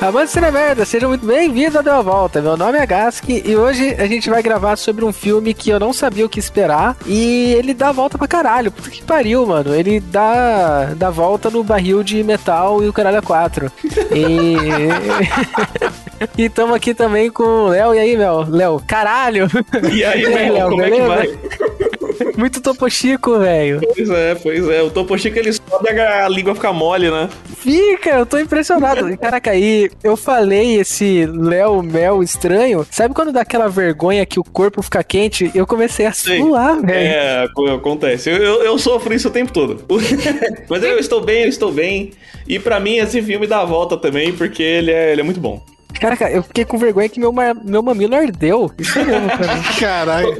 Amantes de merda, sejam muito bem-vindos ao Deu a Volta. Meu nome é Gask e hoje a gente vai gravar sobre um filme que eu não sabia o que esperar e ele dá a volta pra caralho. Puta que pariu, mano. Ele dá, dá volta no barril de metal e o caralho é quatro. E. e tamo aqui também com o Léo. E aí, Léo? Léo, caralho! E aí, Léo, como beleza? é que vai? Muito Topo Chico, velho. Pois é, pois é. O Topo Chico ele sobe a língua fica mole, né? Fica, eu tô impressionado. Caraca, aí eu falei esse Léo Mel estranho. Sabe quando dá aquela vergonha que o corpo fica quente? Eu comecei a suar, velho. É, acontece. Eu, eu, eu, sofro isso o tempo todo. Mas eu estou bem, eu estou bem. E para mim esse filme dá a volta também, porque ele é, ele é muito bom. Caraca, eu fiquei com vergonha que meu, meu mamilo ardeu. Isso mesmo pra mim. Caralho.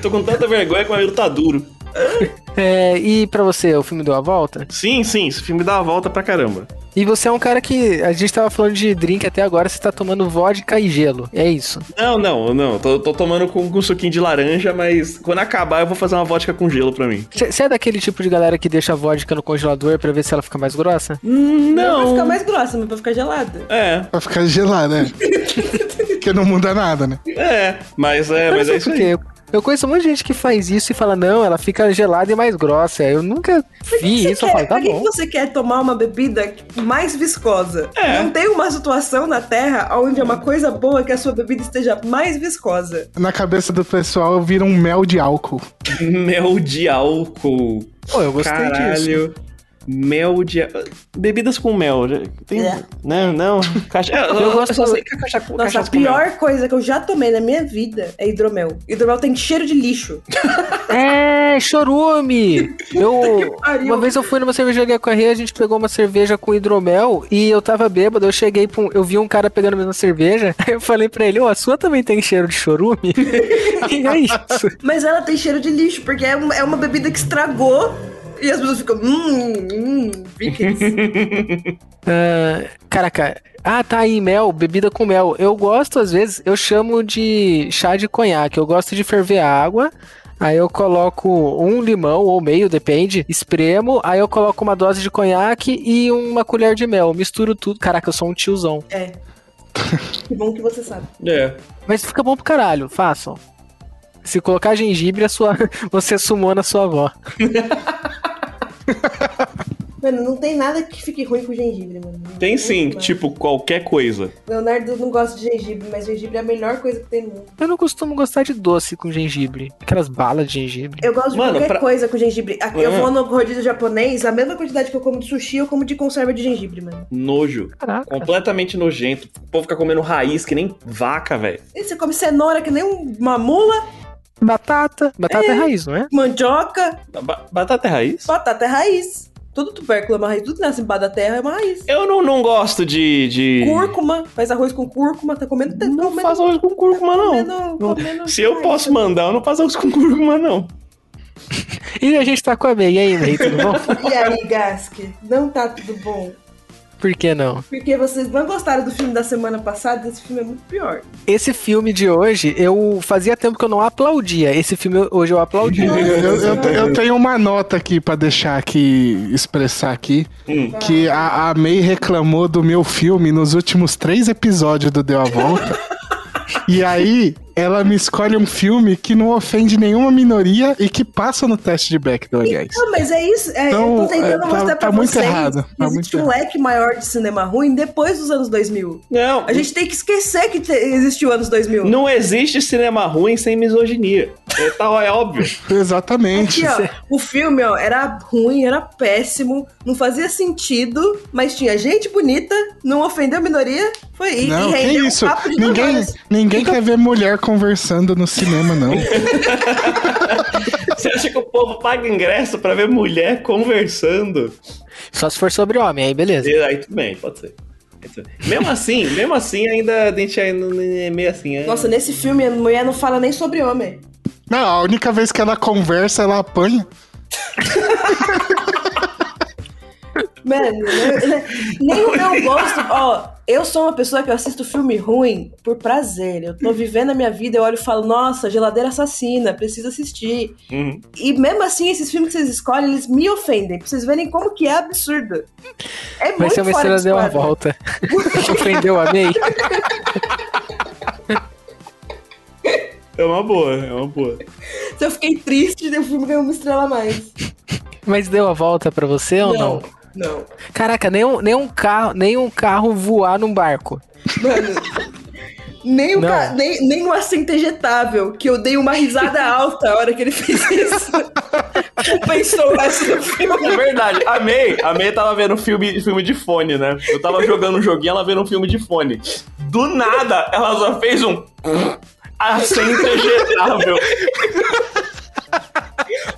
Tô com tanta vergonha que o mamilo tá duro. É, e pra você, o filme deu a volta? Sim, sim, esse filme dá a volta pra caramba. E você é um cara que. A gente tava falando de drink até agora, você tá tomando vodka e gelo. É isso. Não, não, não. Tô, tô tomando com, com suquinho de laranja, mas quando acabar eu vou fazer uma vodka com gelo pra mim. Você é daquele tipo de galera que deixa a vodka no congelador pra ver se ela fica mais grossa? Hum, não. Não pra ficar mais grossa, mas pra ficar gelada. É. Pra ficar gelada, né? Porque não muda nada, né? É, mas é, mas, mas é isso aí. Eu conheço um monte de gente que faz isso e fala, não, ela fica gelada e mais grossa. Eu nunca vi isso. Quer, eu falo, tá por que você quer tomar uma bebida mais viscosa? É. Não tem uma situação na Terra onde é uma coisa boa que a sua bebida esteja mais viscosa. Na cabeça do pessoal vira um mel de álcool. mel de álcool. Pô, eu gostei Caralho. disso. Mel de. Bebidas com mel. Tem, é. Né? Não. Cacha... Eu, eu, gosto só sei que Nossa, a pior coisa que eu já tomei na minha vida é hidromel. Hidromel tem cheiro de lixo. é, chorume! Eu. Uma vez eu fui numa cervejaria com a Rê, a gente pegou uma cerveja com hidromel e eu tava bêbado. Eu cheguei pra um, Eu vi um cara pegando a mesma cerveja. Aí eu falei pra ele: Ó, oh, a sua também tem cheiro de chorume? e é isso. Mas ela tem cheiro de lixo, porque é uma, é uma bebida que estragou e as pessoas ficam, hum, hum, uh, caraca, ah, tá aí, mel, bebida com mel. Eu gosto, às vezes, eu chamo de chá de conhaque. Eu gosto de ferver a água. Aí eu coloco um limão ou meio, depende, espremo. Aí eu coloco uma dose de conhaque e uma colher de mel. Misturo tudo. Caraca, eu sou um tiozão. É. que bom que você sabe. É. Mas fica bom pro caralho, façam. Se colocar gengibre, a sua... você sumou na sua avó. Mano, não tem nada que fique ruim com gengibre, mano. Tem sim, tipo qualquer coisa. Leonardo não gosta de gengibre, mas gengibre é a melhor coisa que tem no mundo. Eu não costumo gostar de doce com gengibre. Aquelas balas de gengibre. Eu gosto de mano, qualquer pra... coisa com gengibre. Aqui, Eu vou no rodízio japonês, a mesma quantidade que eu como de sushi, eu como de conserva de gengibre, mano. Nojo. Caraca. Completamente nojento. O povo fica comendo raiz que nem vaca, velho. E você come cenoura que nem uma mula. Batata. Batata é, é raiz, não é? Mandioca. Ba batata é raiz? Batata é raiz. Todo tubérculo é uma raiz, tudo nasce embaixo da terra é uma raiz. Eu não, não gosto de, de. Cúrcuma, faz arroz com cúrcuma, tá comendo. Tá não comendo, faz arroz com cúrcuma, tá comendo, não. Comendo Se eu posso mandar, eu não faço arroz com cúrcuma, não. e a gente tá com a May. E aí, May, tudo bom? e aí, Gask? Não tá tudo bom? Por que não? Porque vocês não gostaram do filme da semana passada, esse filme é muito pior. Esse filme de hoje, eu fazia tempo que eu não aplaudia. Esse filme hoje eu aplaudi. eu, eu, eu, eu, tenho uma nota aqui para deixar aqui, expressar aqui, hum. que a, a May reclamou do meu filme nos últimos três episódios do Deu a Volta. e aí, ela me escolhe um filme que não ofende nenhuma minoria e que passa no teste de Bechdel, aliás. Não, mas é isso. É, então, eu tô tentando é, tá, mostrar pra tá muito vocês errado. Tá existe muito um leque maior de cinema ruim depois dos anos 2000. Não. A gente tem que esquecer que existiu anos 2000. Não existe cinema ruim sem misoginia. É, tá, é óbvio. Exatamente. Aqui, ó, o filme, ó, era ruim, era péssimo, não fazia sentido, mas tinha gente bonita, não ofendeu a minoria, foi não, e que isso? Um ninguém, ninguém quer ver mulher conversando no cinema, não. Você acha que o povo paga ingresso para ver mulher conversando? Só se for sobre homem, aí beleza. E aí tudo bem, pode ser. Mesmo assim, mesmo assim, ainda a gente é meio assim. É... Nossa, nesse filme a mulher não fala nem sobre homem. Não, a única vez que ela conversa, ela apanha. Mano, nem o meu gosto, ó, Eu sou uma pessoa que eu assisto filme ruim por prazer. Eu tô vivendo a minha vida, eu olho e falo, nossa, geladeira assassina, preciso assistir. Uhum. E mesmo assim, esses filmes que vocês escolhem, eles me ofendem. Pra vocês verem como que é absurdo. É Mas muito se a Messina deu uma volta. Ofendeu a May? É uma boa, é uma boa. Se eu fiquei triste, o filme ganhou uma estrela a mais. Mas deu a volta pra você ou não? Não. Caraca, nem um, nem um carro, nem um carro voar num barco. Mano. Nem, um ca... nem, nem um assento ejetável, que eu dei uma risada alta a hora que ele fez isso. Pensou essa filme. É verdade. A May, a May tava vendo filme, filme de fone, né? Eu tava jogando um joguinho, ela vendo um filme de fone. Do nada, ela só fez um assento ejetável.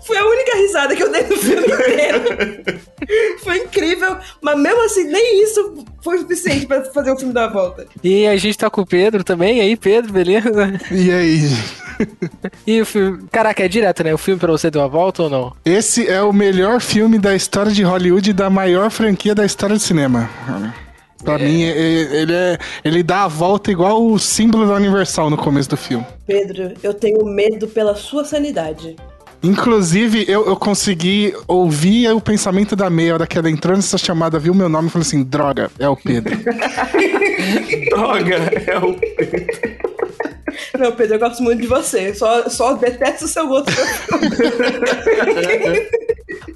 Foi a única risada que eu dei no filme inteiro. Foi incrível, mas mesmo assim, nem isso foi suficiente pra fazer o filme dar a volta. E a gente tá com o Pedro também. E aí, Pedro, beleza? E aí? e o filme. Caraca, é direto, né? O filme pra você deu a volta ou não? Esse é o melhor filme da história de Hollywood e da maior franquia da história do cinema. Pra é. mim, ele, é, ele dá a volta igual o símbolo da Universal no começo do filme. Pedro, eu tenho medo pela sua sanidade. Inclusive, eu, eu consegui ouvir o pensamento da meia hora que ela entrou nessa chamada, viu meu nome e falou assim: droga, é o Pedro. droga, é o Pedro. Não, Pedro, eu gosto muito de você. Só, só detesto o seu gosto.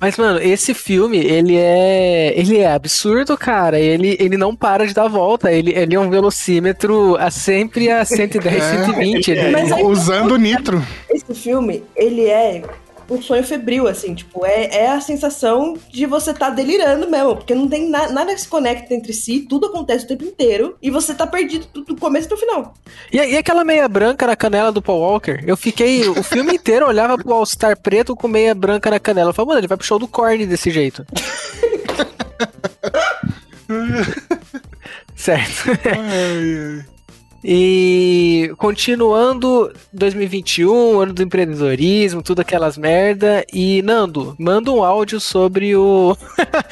Mas, mano, esse filme, ele é. Ele é absurdo, cara. Ele, ele não para de dar volta. Ele, ele é um velocímetro a sempre a 110, é, 120. Ele, é, usando nitro. Esse filme, ele é um sonho febril, assim, tipo, é, é a sensação de você estar tá delirando mesmo, porque não tem na, nada que se conecta entre si, tudo acontece o tempo inteiro, e você tá perdido do, do começo até o final. E, e, aquela meia branca na canela do Paul Walker? Eu fiquei, o filme inteiro olhava pro All-Star preto com meia branca na canela. Eu falei, mano, ele vai pro show do Korn desse jeito. certo. Ai, ai. E continuando 2021, ano do empreendedorismo, tudo aquelas merda. E Nando, manda um áudio sobre o.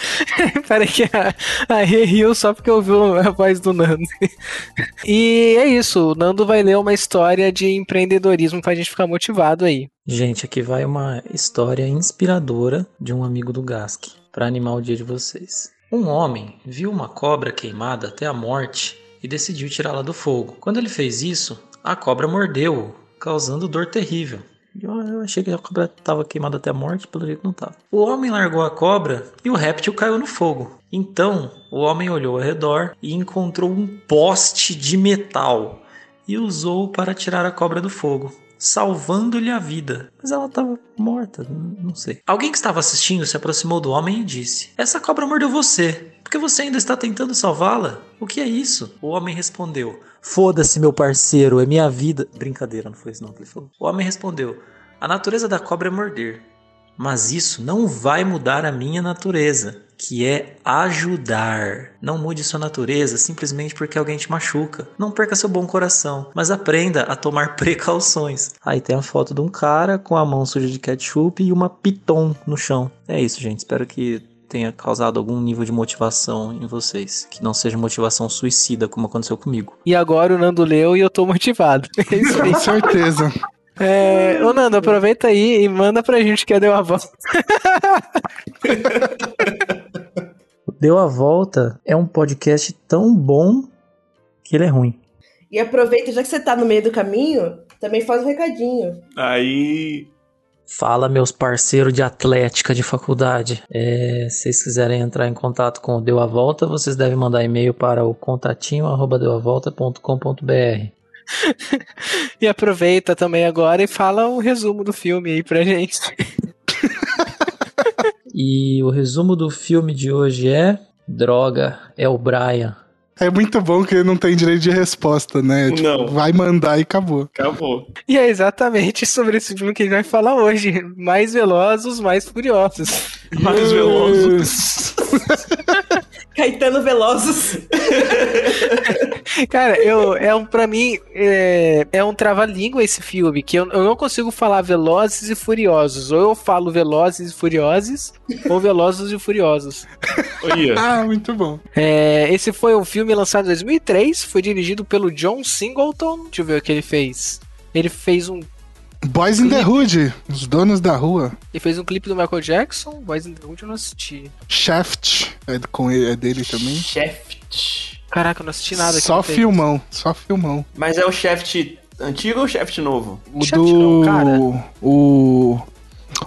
Peraí que a, a riu só porque ouviu a voz do Nando. e é isso, o Nando vai ler uma história de empreendedorismo pra gente ficar motivado aí. Gente, aqui vai uma história inspiradora de um amigo do Gask para animar o dia de vocês. Um homem viu uma cobra queimada até a morte e decidiu tirá-la do fogo. Quando ele fez isso, a cobra mordeu-o, causando dor terrível. Eu achei que a cobra estava queimada até a morte, pelo jeito não estava. O homem largou a cobra e o réptil caiu no fogo. Então, o homem olhou ao redor e encontrou um poste de metal e usou para tirar a cobra do fogo, salvando-lhe a vida. Mas ela estava morta, não sei. Alguém que estava assistindo se aproximou do homem e disse: Essa cobra mordeu você. Por que você ainda está tentando salvá-la? O que é isso? O homem respondeu: Foda-se, meu parceiro, é minha vida. Brincadeira, não foi isso não que ele falou. O homem respondeu: A natureza da cobra é morder. Mas isso não vai mudar a minha natureza, que é ajudar. Não mude sua natureza simplesmente porque alguém te machuca. Não perca seu bom coração, mas aprenda a tomar precauções. Aí tem a foto de um cara com a mão suja de ketchup e uma piton no chão. É isso, gente. Espero que tenha causado algum nível de motivação em vocês. Que não seja motivação suicida, como aconteceu comigo. E agora o Nando leu e eu tô motivado. É isso aí. Com certeza. É, ô Nando, aproveita aí e manda pra gente que deu a volta. deu a volta é um podcast tão bom que ele é ruim. E aproveita, já que você tá no meio do caminho, também faz um recadinho. Aí Fala, meus parceiros de atlética de faculdade. É, se vocês quiserem entrar em contato com o Deu a Volta, vocês devem mandar e-mail para o contatinho@deuavolta.com.br. e aproveita também agora e fala um resumo do filme aí pra gente. e o resumo do filme de hoje é Droga, é o Brian. É muito bom que ele não tem direito de resposta, né? Tipo, não. Vai mandar e acabou. Acabou. E é exatamente sobre esse filme que a gente vai falar hoje. Mais velozes, mais furiosos. Mais velozes. Caetano Velozes. Cara, eu, é um, pra mim, é, é um trava-língua esse filme, que eu, eu não consigo falar Velozes e Furiosos. Ou eu falo Velozes e Furiosos, ou Velozes e Furiosos. Olha. Ah, muito bom. É, esse foi um filme lançado em 2003, foi dirigido pelo John Singleton. Deixa eu ver o que ele fez. Ele fez um, Boys in the Hood, os donos da rua. ele fez um clipe do Michael Jackson, Boys in the Hood eu não assisti. Shaft, é, com ele, é dele também. Shaft. Caraca, eu não assisti nada. Só filmão, só filmão. Mas é o Shaft antigo ou o Shaft novo? O Shaft do. não, cara. O.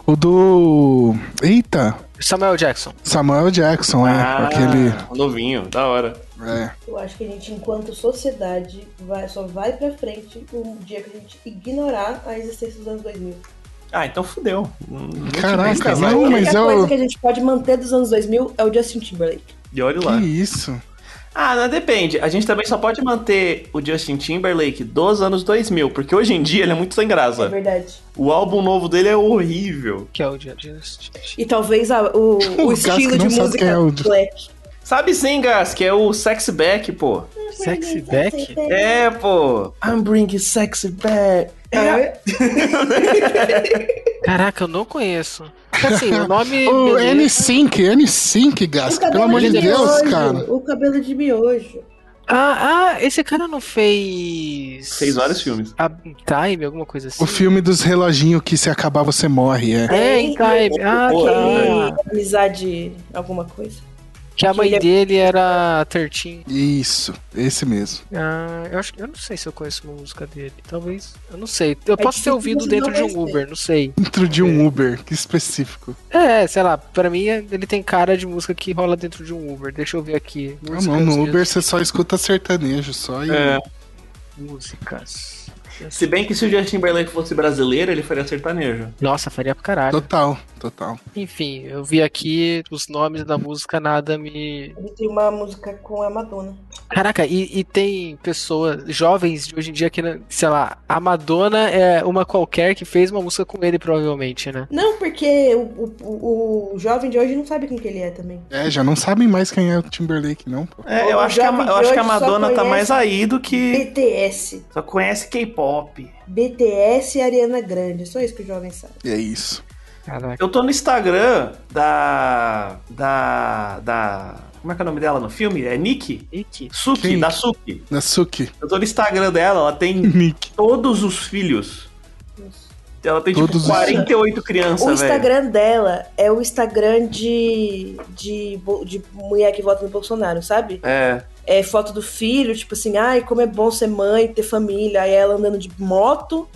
O do. Eita! Samuel Jackson. Samuel Jackson, é. Ah, Aquele. novinho, da hora. É. Eu acho que a gente, enquanto sociedade, vai, só vai pra frente um dia que a gente ignorar a existência dos anos 2000. Ah, então fudeu. Hum, Caraca, nunca mais. não, a única mas eu- coisa que a gente pode manter dos anos 2000 é o Justin Timberlake. E olha Que lá. isso? Ah, não, depende. A gente também só pode manter o Justin Timberlake dos anos 2000, porque hoje em dia ele é muito sem É graça. verdade. O álbum novo dele é horrível. Que é o Dia Just. E talvez a- o, o, O estilo de não sabe música é o- black. Sabe sim, Gas, que é o Sexy Back, pô. Sexy Back? É, pô. I'm bringing sexy back. É. Caraca, eu não conheço. Assim, o nome. O beleza. N5, N5, O Gasco, cabelo pelo amor de Deus, miojo, cara. O cabelo de miojo. Ah, ah, esse cara não fez. Fez vários filmes. A Time, alguma coisa assim. O filme dos reloginhos que se acabar você morre, é. É, em Time. Ah, Aquele tá. amizade, alguma coisa. Que a mãe Ele é- dele era 13. Isso, esse mesmo. Ah, eu acho que eu não sei se eu conheço uma música dele. Talvez. Eu não sei. Eu posso ter ouvido dentro não de um conhecer. Uber, não sei. Dentro de um Uber, que específico. É, sei lá, pra mim ele tem cara de música que rola dentro de um Uber. Deixa eu ver aqui. Ah, Músicas não, no. Uber você só escuta sertanejo, só e... É. Músicas. Se bem que se o Justin Timberlake fosse brasileiro, ele faria sertanejo. Nossa, faria pra caralho. Total, total. Enfim, eu vi aqui os nomes da música, nada me. Ele tem uma música com a Madonna. Caraca, e, e tem pessoas, jovens de hoje em dia que, né, sei lá, a Madonna é uma qualquer que fez uma música com ele, provavelmente, né? Não, porque o, o, o jovem de hoje não sabe quem que ele é também. É, já não sabem mais quem é o Timberlake, não, pô. É, eu acho, que a, eu acho que a Madonna tá mais aí do que. BTS. Só conhece K-pop. BTS e Ariana Grande. Só isso que o jovem sabe. É isso. Caraca. Eu tô no Instagram da. Da. Da. Como é que é o nome dela no filme? É Nick? Ike. Suki, Quem? da Suki. Da Suki. Eu tô no Instagram dela, ela tem Nick. todos os filhos. Ela tem tipo Todos os- 48 crianças, O velho. Instagram dela é o Instagram de, de, de mulher que vota no Bolsonaro, sabe? É. É foto do filho, tipo assim, ai, como é bom ser mãe, ter família. Aí ela andando de moto,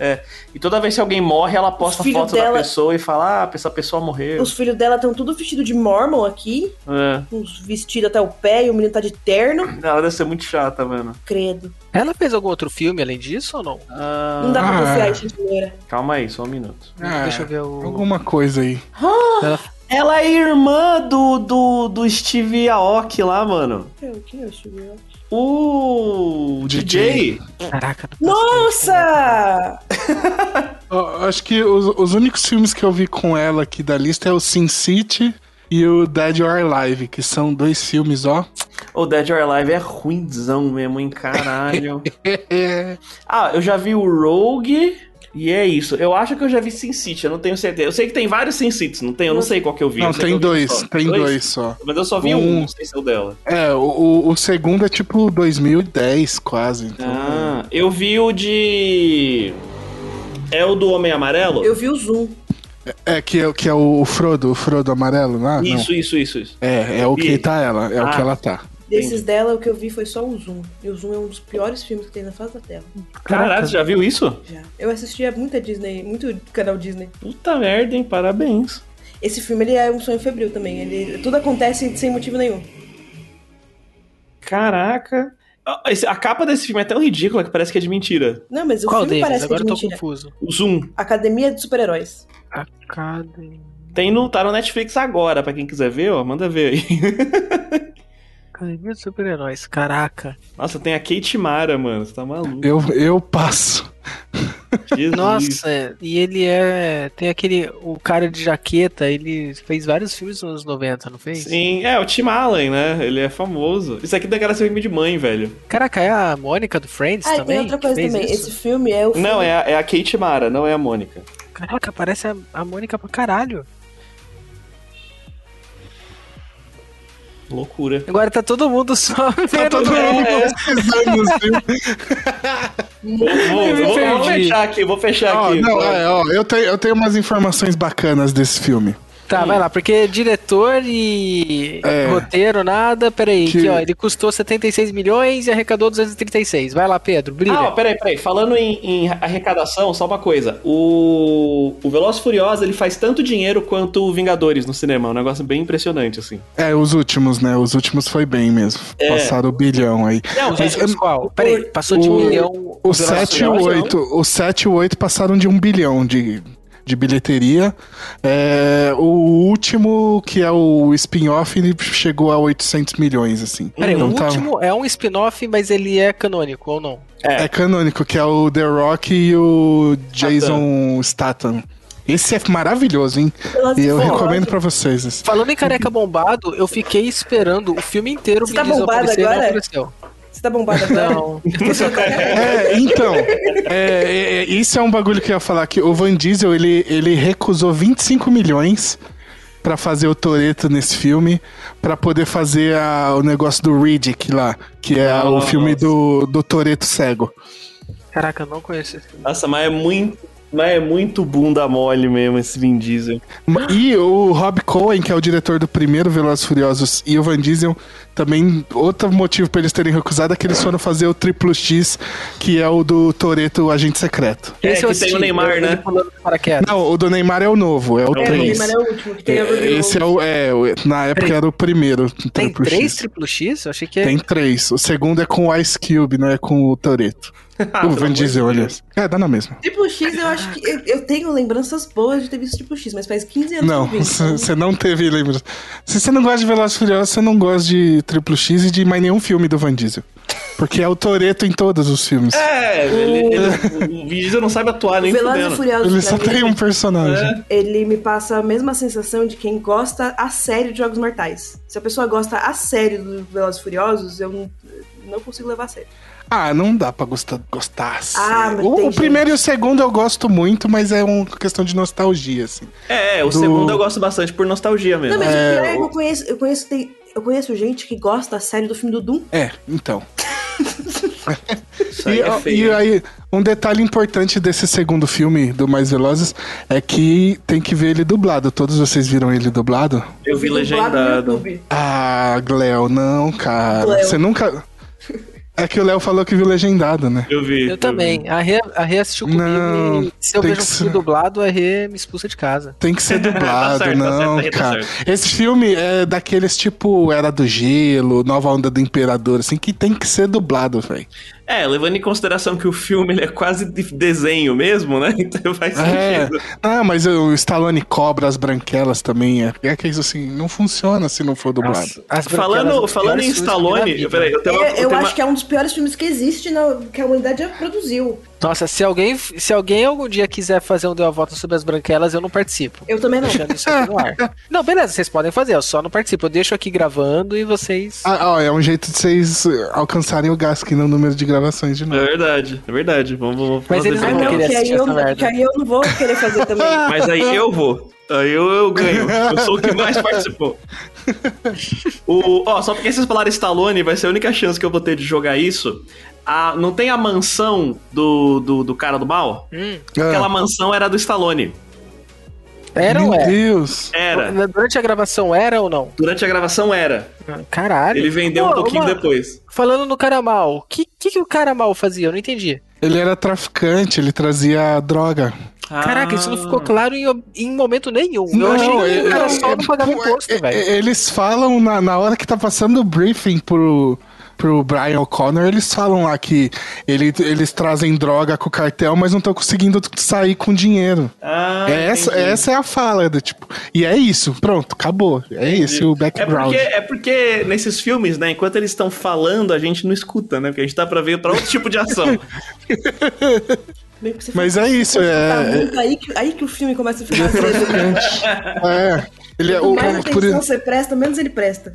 E toda vez que alguém morre, ela posta foto da dela- pessoa e fala: Ah, essa pessoa morreu. os filhos dela estão tudo vestido de mormon aqui, É. uns vestidos até o pé, e o menino tá de terno. Ela deve ser muito chata, mano. Credo. Ela fez algum outro filme além disso ou não? Ah, Não dá pra Ah. confiar em gente loira. Calma aí, só um minuto. Ah, Deixa eu ver o. Alguma coisa aí. Ela- Ela é irmã do, do, do Steve Aoki lá, mano. Eu, quem é o Steve Aoki? O DJ. Caraca, não faço Nossa! Acho que os, os únicos filmes que eu vi com ela aqui da lista é o Sin City e o Dead or Alive, que são dois filmes, ó. O Dead or Alive é ruimzão mesmo, hein? Caralho. ah, eu já vi o Rogue. E é isso. Eu acho que eu já vi Sin City, eu não tenho certeza. Eu sei que tem vários Sin Cities, não tem, eu não sei qual que eu vi. Não, tem dois, só. tem dois só. Mas eu só vi um, Um. não sei se é o dela. É, o, o- o segundo é tipo 2010, quase. Então, Ah, eu vi o de. É o do Homem Amarelo? Eu vi o Zoom. É, que é, que é o Frodo, o Frodo amarelo, não? Isso, isso, isso, isso. Não. É, é o que E- tá ela, é o Ah. que ela tá. Desses dela, o que eu vi foi só o Zoom. E o Zoom é um dos piores filmes que tem na face da Terra. Caralho, você já viu isso? Já. Eu assistia muita Disney, muito canal Disney. Puta merda, hein? Parabéns. Esse filme ele é um sonho febril também. Ele, tudo acontece sem motivo nenhum. Caraca. Ah, a capa desse filme é tão ridícula que parece que é de mentira. Não, mas o Qual filme deles? parece Agora eu que é tô de mentira. confuso. O Zoom. Academia de Super-Heróis. Academia. Tem no, tá no Netflix agora, pra quem quiser ver, ó, manda ver aí. Academia de Super-Heróis. Caraca. Nossa, tem a Kate Mara, mano, você tá maluco. Eu, eu passo. Jesus. Nossa, e ele é. Tem aquele. O cara de jaqueta, ele fez vários filmes nos anos 90, não fez? Sim, é, o Tim Allen, né? Ele é famoso. Isso aqui daquela filme de mãe, velho. Caraca, é a Mônica do Friends ah, também? Ah, tem outra coisa também. Isso? Esse filme é o. Filme... Não, é a, é a Kate Mara, não é a Mônica. Caraca, parece a, a Mônica pra caralho. Loucura. Agora tá todo mundo só tá todo mundo é. pesquisando vou, vou, vou, vou, fechar aqui, vou fechar oh, aqui. Não, é, ó, eu, tenho, eu tenho umas informações bacanas desse filme. Tá, vai lá, porque diretor e é, roteiro, nada. Peraí, que... aqui, ó, ele custou 76 milhões e arrecadou 236. Vai lá, Pedro, brilha. Ah, peraí, peraí. Falando em, em, arrecadação, só uma coisa. O, o Veloz Furioso, ele faz tanto dinheiro quanto o Vingadores no cinema. É um negócio bem impressionante, assim. É, os últimos, né? Os últimos foi bem mesmo. É. Passaram o bilhão aí. Não, Mas, é, qual? Peraí, passou de o, milhão. O, o 7 e o 8. O 7 e o 8 passaram de um bilhão de de bilheteria. É, o último, que é o spin-off, ele chegou a 800 milhões, assim. Peraí, então, o tá... último é um spin-off, mas ele é canônico, ou não? É. é canônico, que é o The Rock e o Jason Statham. Esse é maravilhoso, hein? E eu recomendo para vocês. Falando em careca bombado, eu fiquei esperando o filme inteiro Você tá bombado agora? Você tá bombado agora? Não. é, então, é, é, é, isso é um bagulho que eu ia falar que o Van Diesel, ele, ele recusou 25 milhões para fazer o Toreto nesse filme, para poder fazer a, o negócio do Riddick lá, que é o filme do, do Toreto cego. Caraca, eu não conheço esse filme. Nossa, mas é muito mas é muito bunda mole mesmo esse Vin Diesel. E o Rob Cohen, que é o diretor do primeiro Velozes Furiosos, e o Van Diesel, também, outro motivo para eles terem recusado é que eles foram fazer o Triplo X, que é o do Toreto Agente Secreto. É, Esse é que tem o Neymar, né? Não, o do Neymar é o novo, é o é, 3. O Neymar é o último, que tem é, Esse é o, é, na época era o primeiro Tem três Triplo X? Eu achei que é... Tem três. O segundo é com o Ice Cube, não é com o Toreto. o Van Diesel, olha. É, dá na mesma. Tipo X, eu acho que. Eu, eu, tenho lembranças boas de ter visto Tipo X, mas faz 15 anos não, que eu vi. Não, você não teve lembrança. Se você não gosta de Velozes Furiosos, você não gosta de Triplo X e de mais nenhum filme do Van Diesel. Porque é o Toreto em todos os filmes. É, ele, ele, o Van Diesel não sabe atuar nem Velozes Furiosos, Ele só tem um personagem. É. Ele me passa a mesma sensação de quem gosta a série de Jogos Mortais. Se a pessoa gosta a série do Velozes Furiosos, eu não, não consigo levar a sério. Ah, não dá pra gostar. gostar assim. ah, o, o primeiro e o segundo eu gosto muito, mas é uma questão de nostalgia, assim. É, o Do... segundo eu gosto bastante por nostalgia mesmo. Não, mas é, o pior é que eu conheço, eu conheço, tem, eu conheço gente que gosta da série do filme do Doom. É, então. e, é feio. e aí, um detalhe importante desse segundo filme do Mais Velozes é que tem que ver ele dublado. Todos vocês viram ele dublado? Eu vi legendado. Ah, Gleo, não, cara. Gleo. Você nunca. É que o Léo falou que viu legendado, né? Eu vi. Eu, eu também. Vi. A Rê, a Rê assistiu comigo não, e se eu vejo um filme dublado, a Rê me expulsa de casa. Tem que ser dublado, tá certo, não, tá certo, tá cara. Tá Esse filme é daqueles tipo Era do Gelo, Nova Onda do Imperador, assim, que tem que ser dublado, velho. É, levando em consideração que o filme ele é quase de desenho mesmo, né? Então faz é. sentido. Ah, mas o Stallone cobra as branquelas também. É, é que isso assim, não funciona se não for dublado. As, as falando falando em Stallone, peraí, eu tenho uma, eu, eu, eu acho uma... que é um dos piores filmes que existe na, que a humanidade já produziu. Nossa, se alguém, se alguém algum dia quiser fazer um Deu a Volta sobre as branquelas, eu não participo. Eu também não. Deixando isso aqui no ar. não, beleza, vocês podem fazer, eu só não participo. Eu deixo aqui gravando e vocês. Ah, ó, é um jeito de vocês alcançarem o Gask no número de gravações de novo. É verdade, é verdade. Vamos, vamos Mas eles não vão querer assistir essa merda. Que aí eu não vou querer fazer também. Mas aí eu vou. Aí eu, eu ganho. Eu sou o que mais participou. o, ó, só porque vocês falaram Stallone, vai ser a única chance que eu vou ter de jogar isso. A, não tem a mansão do, do, do cara do mal? Hum. Aquela ah. mansão era do Stallone. Era Meu ou é? Deus. Era. Durante a gravação era ou não? Durante a gravação era. Caralho. Ele vendeu Pô, um pouquinho uma... depois. Falando no cara mal, o que, que, que o cara mal fazia? Eu não entendi. Ele era traficante, ele trazia droga. Ah. Caraca, isso não ficou claro em, em momento nenhum. Não, eu achei que o cara só não pagava imposto, velho. Eles falam na, na hora que tá passando o briefing pro, pro Brian O'Connor, eles falam lá que ele, eles trazem droga com o cartel, mas não estão conseguindo sair com dinheiro. Ah, é essa, essa é a fala do tipo. E é isso, pronto, acabou. É entendi. esse o background. É porque, é porque nesses filmes, né, enquanto eles estão falando, a gente não escuta, né? Porque a gente tá pra ver pra outro tipo de ação. Mas é isso, é. Aí que, aí que o filme começa a ficar cedo. é. Ele é Quanto o. mais atenção Por... você presta, menos ele presta.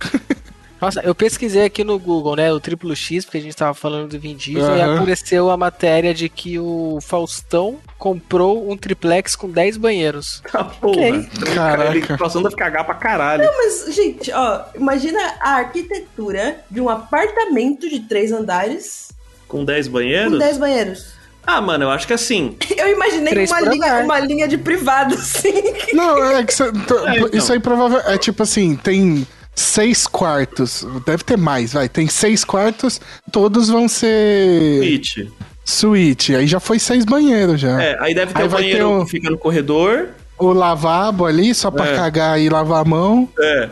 Nossa, eu pesquisei aqui no Google, né, o triplo X, porque a gente tava falando do Vin Diesel, e Aham. apareceu a matéria de que o Faustão comprou um triplex com 10 banheiros. Tá porra. Ok. Caraca. Passando a ficar cagar pra caralho. Mas, gente, ó, imagina a arquitetura de um apartamento de três andares Com 10 com banheiros? 10 banheiros. Ah, mano, eu acho que assim. Eu imaginei uma linha, uma linha de privado, assim. Não, é que cê- É, então. isso aí provavelmente. É tipo assim, tem seis quartos. Deve ter mais, vai. Tem seis quartos, todos vão ser It. suíte. Aí já foi seis banheiros já. É, aí deve ter Aí o vai banheiro ter um- que fica no corredor. O lavabo ali, só pra É. cagar e lavar a mão. É.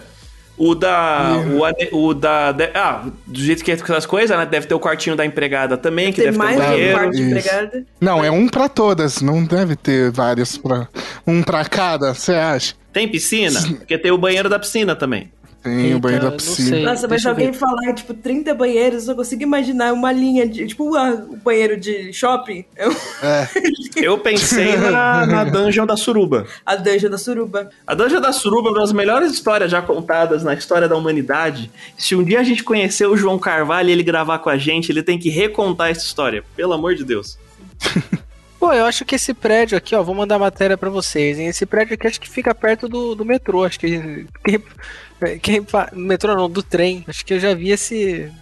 O da. O, ane- o da. de- ah, do jeito que é com as coisas, né? Deve ter o quartinho da empregada também, que Tem deve mais ter um um banheiro. quarto de empregada. Não, é um pra todas. Não deve ter vários pra. Um pra cada, você acha? Tem piscina? Porque tem o banheiro da piscina também. Tem Eita, o banheiro da não piscina. sei. Nossa, mas alguém ver. falar, tipo, 30 banheiros, eu só consigo imaginar uma linha de. Tipo, o banheiro de shopping. Eu, É. Eu pensei na, na Dungeon da Suruba. a dungeon da suruba. A Dungeon da Suruba é uma das melhores histórias já contadas na história da humanidade. Se um dia a gente conhecer o João Carvalho e ele gravar com a gente, ele tem que recontar essa história. Pelo amor de Deus. Pô, eu acho que esse prédio aqui, ó, vou mandar a matéria pra vocês, hein? Esse prédio aqui acho que fica perto do, do metrô, acho que. Quem, quem, metrô não, do trem. Acho que eu já vi esse.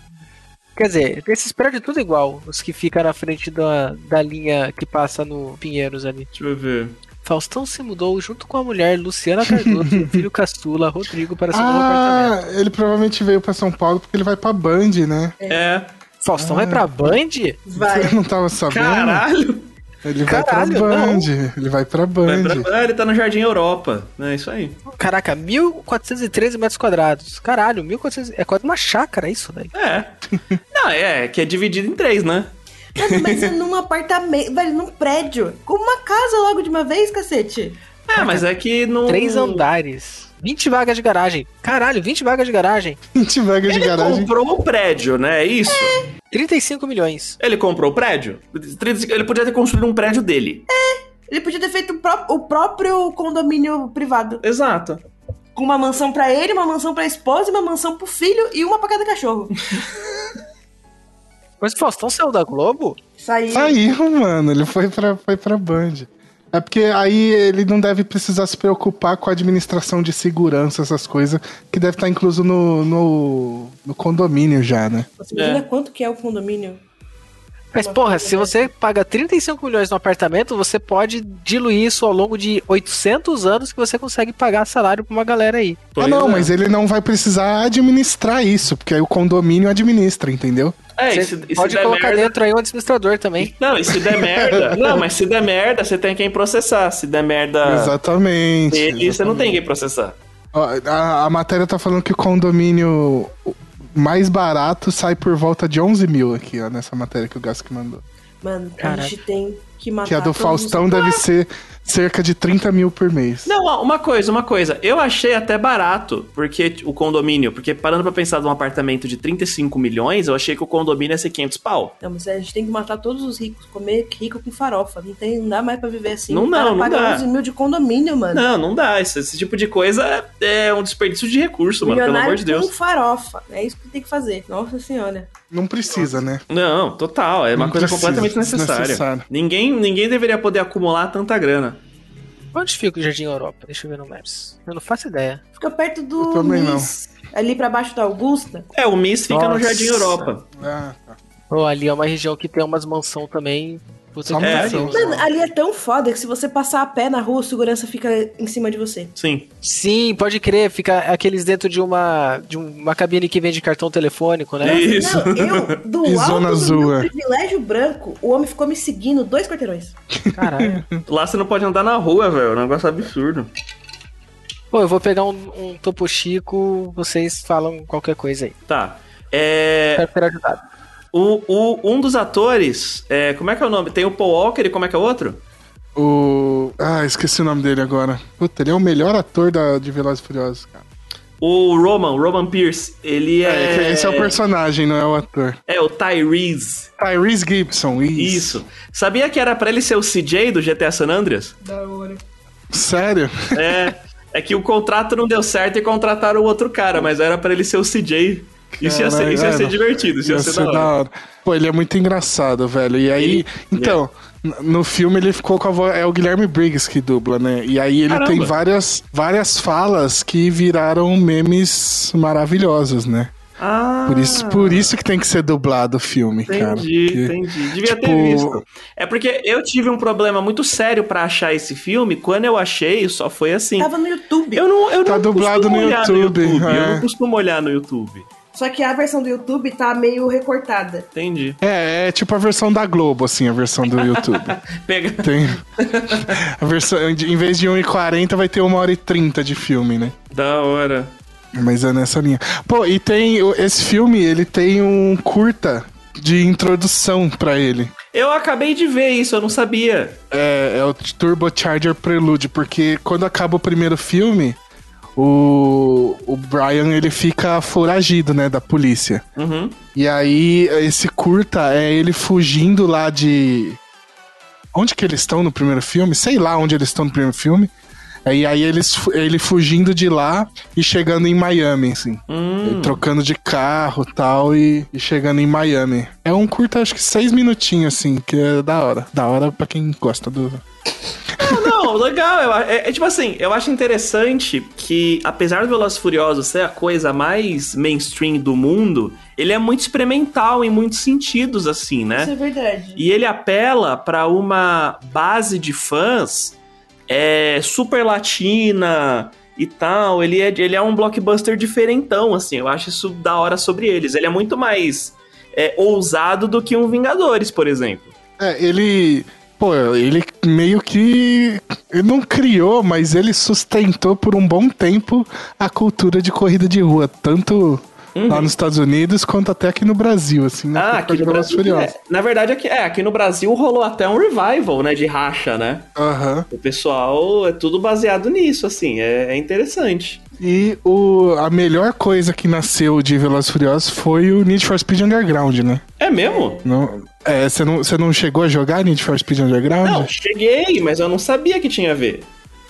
Quer dizer, esses prédios tudo igual, os que ficam na frente da, da linha que passa no Pinheiros ali. Deixa eu ver. Faustão se mudou junto com a mulher Luciana Cardoso e o filho caçula Rodrigo para seu novo apartamento. Ah, ele provavelmente veio pra São Paulo porque ele vai pra Band, né? É. Faustão vai pra Band? Vai. Eu não tava sabendo. Caralho! Ele vai Caralho, pra Band. Ele vai pra Band. Vai pra- Ah, ele tá no Jardim Europa. É isso aí. Caraca, 1413 metros quadrados. Caralho, 1400. É quase uma chácara isso, velho. É. Não, é, que é dividido em três, né? Mano, mas é num apartamento, velho, num prédio. Com uma casa logo de uma vez, cacete. É, mas é que não. Três andares. 20 vagas de garagem. Caralho, 20 vagas de garagem. 20 vagas de Ele garagem. comprou o prédio, né? É isso? 35 milhões. Ele comprou o prédio? Ele podia ter construído um prédio dele. Ele podia ter feito o, pró- o próprio condomínio privado. Exato. Com uma mansão pra ele, uma mansão pra esposa, uma mansão pro filho e uma pra cada cachorro. Mas o Faustão saiu da Globo? Saiu. Saiu, mano. Ele foi pra, foi pra Band. É porque aí ele não deve precisar se preocupar com a administração de segurança, essas coisas, que deve estar incluso no, no, no condomínio já, né? Você imagina É. quanto que é o condomínio? Mas, porra, se você paga 35 milhões no apartamento, você pode diluir isso ao longo de 800 anos que você consegue pagar salário pra uma galera aí. ah, não, é. mas ele não vai precisar administrar isso, porque aí o condomínio administra, entendeu? É, e se, e se pode der colocar merda... dentro aí um administrador também. Não, e se der merda... não, mas se der merda, você tem quem processar. Se der merda exatamente. ele, você não tem quem processar. A, a matéria tá falando que o condomínio mais barato sai por volta de 11 mil aqui, ó, nessa matéria que o Gask mandou. Mano, Caraca. a gente tem que matar Que a do Faustão deve ser cerca de 30 mil por mês. Não, uma coisa, uma coisa. Eu achei até barato, porque o condomínio, porque parando pra pensar num apartamento de 35 milhões, eu achei que o condomínio ia ser 500 pau. Não, mas a gente tem que matar todos os ricos, comer rico com farofa. Não, tem, não dá mais pra viver assim. Não O cara dá, não paga dá. 11 mil de condomínio, mano. Não, não dá. Esse, esse tipo de coisa é um desperdício de recurso, mano, pelo amor de com Deus. farofa. É isso que tem que fazer. Nossa senhora. Não precisa, né? Não, total. É uma Não coisa precisa, completamente necessária. Ninguém, ninguém deveria poder acumular tanta grana. Onde fica o Jardim Europa? Deixa eu ver no Maps. Eu não faço ideia. Fica perto Eu do também não. Miss, ali pra baixo da Augusta. É, o Miss fica no Nossa. Jardim Europa. Ah, tá. Oh, ali é uma região que tem umas mansão também. Puta Só que É. Mano, ali é tão foda que se você passar a pé na rua, o segurança fica em cima de você. Sim. Sim, pode crer. Fica aqueles dentro de uma, de uma cabine que vende cartão telefônico, né? Isso. Não, eu, do E alto zona do azul, meu é. privilégio branco, o homem ficou me seguindo dois quarteirões. Caralho. Lá você não pode andar na rua, velho. É um negócio absurdo. Pô, eu vou pegar um, um Topo Chico, vocês falam qualquer coisa aí. Tá. É. Espero ter ajudado. O, o- um dos atores. é, como é que é o nome? Tem o Paul Walker e como é que é o outro? O. Ah, esqueci o nome dele agora. Puta, ele é o melhor ator da, de Velozes e Furiosos, cara. O Roman, Roman Pierce, ele é. é esse é o personagem, não é o ator. É o Tyrese. Tyrese Gibson, isso. Isso. Sabia que era pra ele ser o CJ do GTA San Andreas? Da hora. Sério? É. É que o contrato não deu certo e contrataram o outro cara, mas era pra ele ser o CJ. Isso ia ser, isso ia ser divertido, isso ia, ia ser, ser da, hora. da, hora. Pô, ele é muito engraçado, velho. E aí, então, no filme ele ficou com a voz. É o Guilherme Briggs que dubla, né? E aí ele Caramba. tem várias, várias falas que viraram memes maravilhosos, né? Ah. Por isso, por isso que tem que ser dublado o filme, entendi, cara. Entendi, entendi. Devia tipo... ter visto. É porque eu tive um problema muito sério para achar esse filme. Quando eu achei, só foi assim. Tava no YouTube. Eu não, eu tá não dublado no YouTube. no YouTube. É. Eu não costumo olhar no YouTube. Só que a versão do YouTube tá meio recortada. Entendi. É, é tipo a versão da Globo, assim, a versão do YouTube. Pega. Tem. A versão, em vez de 1h40, vai ter 1 hora e 30 de filme, né? Da hora. Mas é nessa linha. Pô, e tem. Esse filme, ele tem um curta de introdução para ele. Eu acabei de ver isso, eu não sabia. É, é o Turbo Charger Prelude, porque quando acaba o primeiro filme, o, o Brian ele fica foragido, né, da polícia. Uhum. E aí, esse curta é ele fugindo lá de. Onde que eles estão no primeiro filme? Sei lá onde eles estão no primeiro filme. E aí eles, ele fugindo de lá e chegando em Miami, assim. Hum. Trocando de carro tal, e, e chegando em Miami. É um curta, acho que seis minutinhos, assim, que é da hora. Da hora pra quem gosta do. Não, não, legal. Eu, é, é, tipo assim, eu acho interessante que, apesar do Velozes Furiosos ser a coisa mais mainstream do mundo, ele é muito experimental em muitos sentidos, assim, né? Isso é verdade. E ele apela para uma base de fãs é, super latina e tal. Ele é, ele é um blockbuster diferentão, assim. Eu acho isso da hora sobre eles. Ele é muito mais é, ousado do que um Vingadores, por exemplo. É, ele. Pô, ele meio que. Ele não criou, mas ele sustentou por um bom tempo a cultura de corrida de rua. Tanto uhum. lá nos Estados Unidos quanto até aqui no Brasil, assim. Né? Ah, aqui no Brasil. É, na verdade, aqui, é, aqui no Brasil rolou até um revival, né? De racha, né? Uhum. O pessoal é tudo baseado nisso, assim. É, é interessante. E o, a melhor coisa que nasceu de Velozes Furiosos foi o Need for Speed Underground, né? É mesmo? Não, é, você não, não chegou a jogar Need for Speed Underground? Não, cheguei, mas eu não sabia que tinha a ver.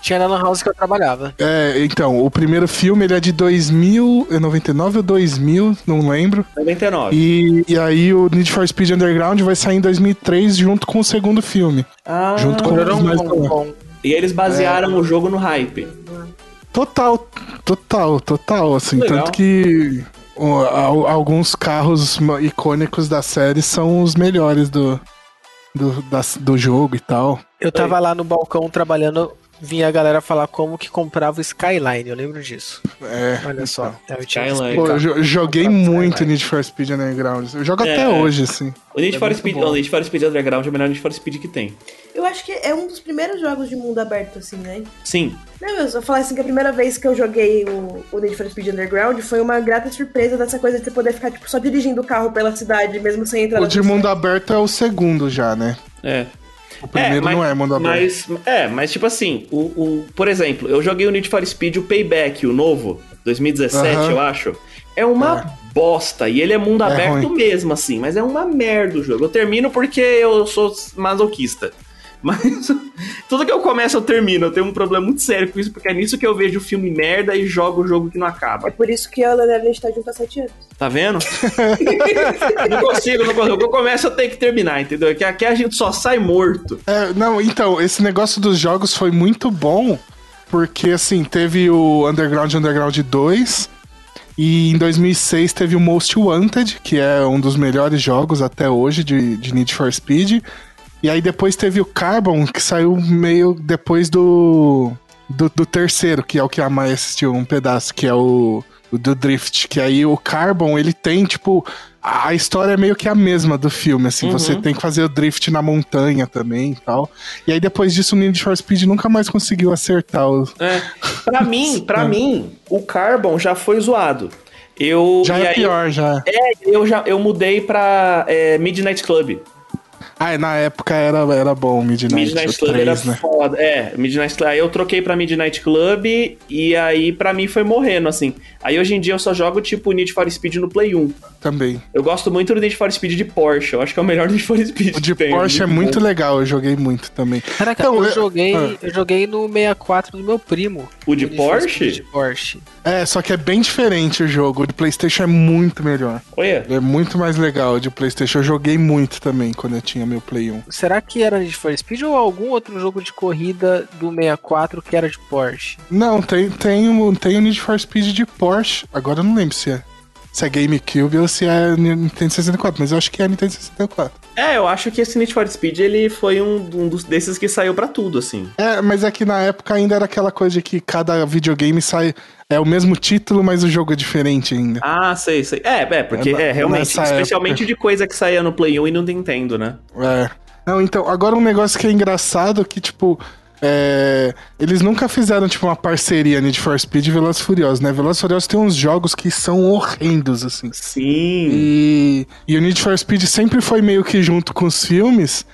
Tinha na Lan House que eu trabalhava. É, então, o primeiro filme ele é de 2000, 99 ou 2000, não lembro. 99. E, e aí o Need for Speed Underground vai sair em 2003 junto com o segundo filme. Ah, junto com os mais. E eles basearam é. o jogo no hype. Total, total, total, assim, Legal. tanto que alguns carros icônicos da série são os melhores do, do, da, do jogo e tal. Eu tava lá no balcão trabalhando vinha a galera falar como que comprava o Skyline, eu lembro disso. É. Olha só. Então. É, Skyline. Pô, eu joguei muito Need for Speed Underground. Eu jogo é, até hoje, assim. O Need, é for Speed, o Need for Speed Underground é o melhor Need for Speed que tem. Eu acho que é um dos primeiros jogos de mundo aberto, assim, né? Sim. Não, eu só falar assim que a primeira vez que eu joguei o, o Need for Speed Underground foi uma grata surpresa dessa coisa de você poder ficar, tipo, só dirigindo o carro pela cidade, mesmo sem entrar O de mundo aberto é o segundo já, né? É. O primeiro é, mas, não é mundo aberto. Mas, é, mas tipo assim, o, o, por exemplo, eu joguei o Need for Speed, o Payback, o novo, 2017, uh -huh. eu acho. É uma é. bosta. E ele é mundo é aberto ruim. mesmo, assim, mas é uma merda o jogo. Eu termino porque eu sou masoquista. Mas tudo que eu começo eu termino. Eu tenho um problema muito sério com isso, porque é nisso que eu vejo o filme merda e jogo o jogo que não acaba. É por isso que a gente tá junto há sete anos. Tá vendo? não consigo, não consigo. Eu começo eu tenho que terminar, entendeu? Que aqui a gente só sai morto. É, não, então, esse negócio dos jogos foi muito bom, porque assim, teve o Underground Underground 2. E em 2006 teve o Most Wanted, que é um dos melhores jogos até hoje de, de Need for Speed. E aí depois teve o Carbon, que saiu meio depois do, do, do terceiro, que é o que a Mai assistiu um pedaço, que é o, o, do Drift. Que aí o Carbon, ele tem, tipo... A história é meio que a mesma do filme, assim. Uhum. Você tem que fazer o drift na montanha também e tal. E aí depois disso o Need for Speed nunca mais conseguiu acertar o... É. Pra mim, pra é. mim, o Carbon já foi zoado. Eu, já é aí, pior, já. É, eu já eu mudei pra é, Midnight Club. Ah, na época era, era bom Midnight, Midnight Club 3, era né? foda. É, Midnight Club. Aí eu troquei pra Midnight Club e aí pra mim foi morrendo, assim. Aí hoje em dia eu só jogo tipo Need for Speed no Play 1. Também. Eu gosto muito do Need for Speed de Porsche. Eu acho que é o melhor Need for Speed. O de tem, Porsche é muito bom. legal, eu joguei muito também. Caraca, então, eu, joguei, ah. eu joguei no 64 do meu primo. O de Porsche? De Porsche. É, só que é bem diferente o jogo. O de PlayStation é muito melhor. Olha. É muito mais legal o de PlayStation. Eu joguei muito também quando eu tinha meu Play 1. Será que era Need for Speed ou algum outro jogo de corrida do 64 que era de Porsche? Não, tem, tem, um, tem o Need for Speed de Porsche. Agora eu não lembro se é se é GameCube ou se é Nintendo 64, mas eu acho que é Nintendo 64. É, eu acho que esse Need for Speed ele foi um, um dos desses que saiu para tudo, assim. É, mas é que na época ainda era aquela coisa de que cada videogame sai. É o mesmo título, mas o jogo é diferente ainda. Ah, sei, sei. É, é porque é, é realmente, especialmente época. de coisa que saía no Play 1 e no Nintendo, né? É. Não, então, agora um negócio que é engraçado que, tipo, é, eles nunca fizeram, tipo, uma parceria Need for Speed e Velozes Furiosos, né? Velozes Furiosos tem uns jogos que são horrendos, assim. Sim. E, e o Need for Speed sempre foi meio que junto com os filmes.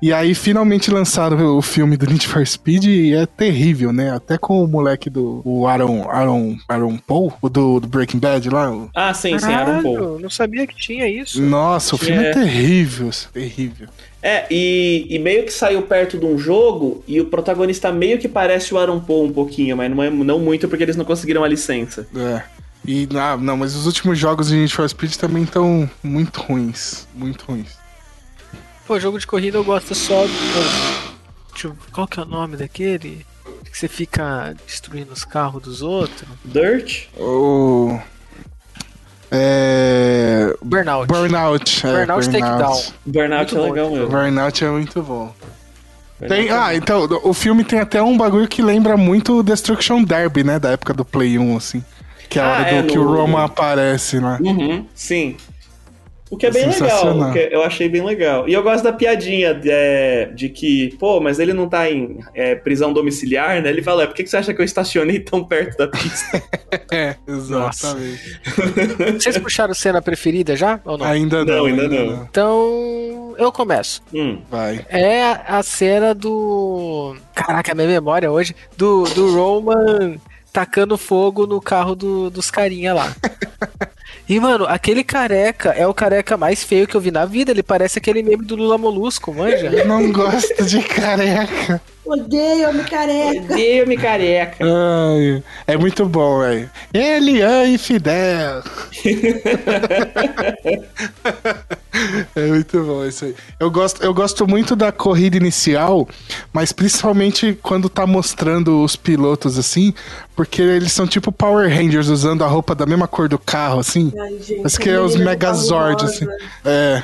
E aí finalmente lançaram o filme do Need for Speed e é terrível, né? Até com o moleque do o Aaron, Aaron, Aaron Paul, o do, do Breaking Bad lá. O... Ah, sim, sim, Aaron Paul. Não sabia que tinha isso. Nossa, o filme é, é terrível, terrível. É, e, e, meio que saiu perto de um jogo e o protagonista meio que parece o Aaron Paul um pouquinho, mas não, é, não muito porque eles não conseguiram a licença. É. E ah, não, mas os últimos jogos de Need for Speed também estão muito ruins. Muito ruins. Pô, jogo de corrida eu gosto só do. Eu... Qual que é o nome daquele? Que você fica destruindo os carros dos outros? Dirt? O. Oh... É... Burnout. Burnout. É, Burnout, Takedown. Burnout muito é legal mesmo. Burnout é muito bom. Tem, ah, então, o filme tem até um bagulho que lembra muito Destruction Derby, né? Da época do Play 1, assim. Que é a ah, hora é, do, no... que o Roma aparece, né? Uhum, sim. O que é, é bem legal, que eu achei bem legal. E eu gosto da piadinha de, é, de que, pô, mas ele não tá em é, prisão domiciliar, né? Ele fala, é, por que, que você acha que eu estacionei tão perto da pista? é, exatamente. Vocês puxaram cena preferida já? Ou não? Ainda não, não ainda, ainda não. não. Então, eu começo. Hum. Vai. É a cena do. Caraca, minha memória hoje. Do, do Roman tacando fogo no carro do, dos carinha lá. E, mano, aquele careca é o careca mais feio que eu vi na vida. Ele parece aquele meme do Lula Molusco, manja? Eu não gosto de careca. Odeio me careca. Odeio me careca. Ai, é muito bom, velho. Elian e Fidel. é muito bom isso aí. Eu gosto, eu gosto muito da corrida inicial, mas principalmente quando tá mostrando os pilotos assim, porque eles são tipo Power Rangers usando a roupa da mesma cor do carro, assim. Ai, gente, Parece que é os Megazord, assim. É.